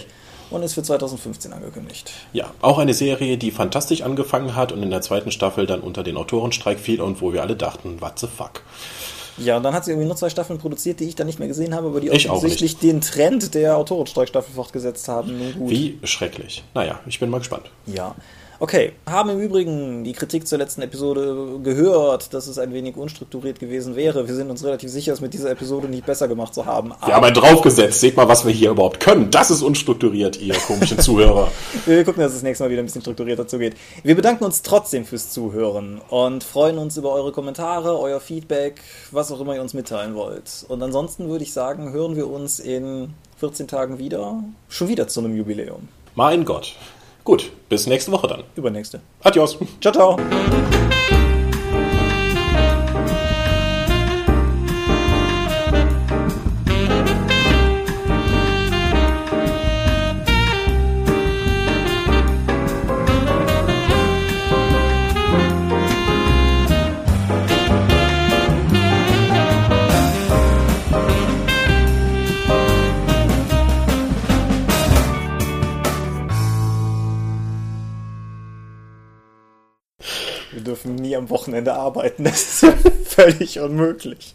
und ist für 2015 angekündigt. Ja, auch eine Serie, die fantastisch angefangen hat und in der zweiten Staffel dann unter den Autorenstreik fiel und wo wir alle dachten, what the fuck. Ja, und dann hat sie irgendwie nur zwei Staffeln produziert, die ich dann nicht mehr gesehen habe, aber die ich offensichtlich den Trend der Autorenstreikstaffel fortgesetzt haben. Wie schrecklich. Naja, ich bin mal gespannt. Ja. Okay, haben im Übrigen die Kritik zur letzten Episode gehört, dass es ein wenig unstrukturiert gewesen wäre. Wir sind uns relativ sicher, es mit dieser Episode nicht besser gemacht zu haben. Wir haben einen draufgesetzt. Seht mal, was wir hier überhaupt können. Das ist unstrukturiert, ihr komischen Zuhörer. (laughs) wir gucken, dass es das nächste Mal wieder ein bisschen strukturierter zugeht. Wir bedanken uns trotzdem fürs Zuhören und freuen uns über eure Kommentare, euer Feedback, was auch immer ihr uns mitteilen wollt. Und ansonsten würde ich sagen, hören wir uns in 14 Tagen wieder. Schon wieder zu einem Jubiläum. Mein Gott. Gut, bis nächste Woche dann. Übernächste. Adios. Ciao, ciao. Am Wochenende arbeiten. Das ist ja (laughs) völlig unmöglich.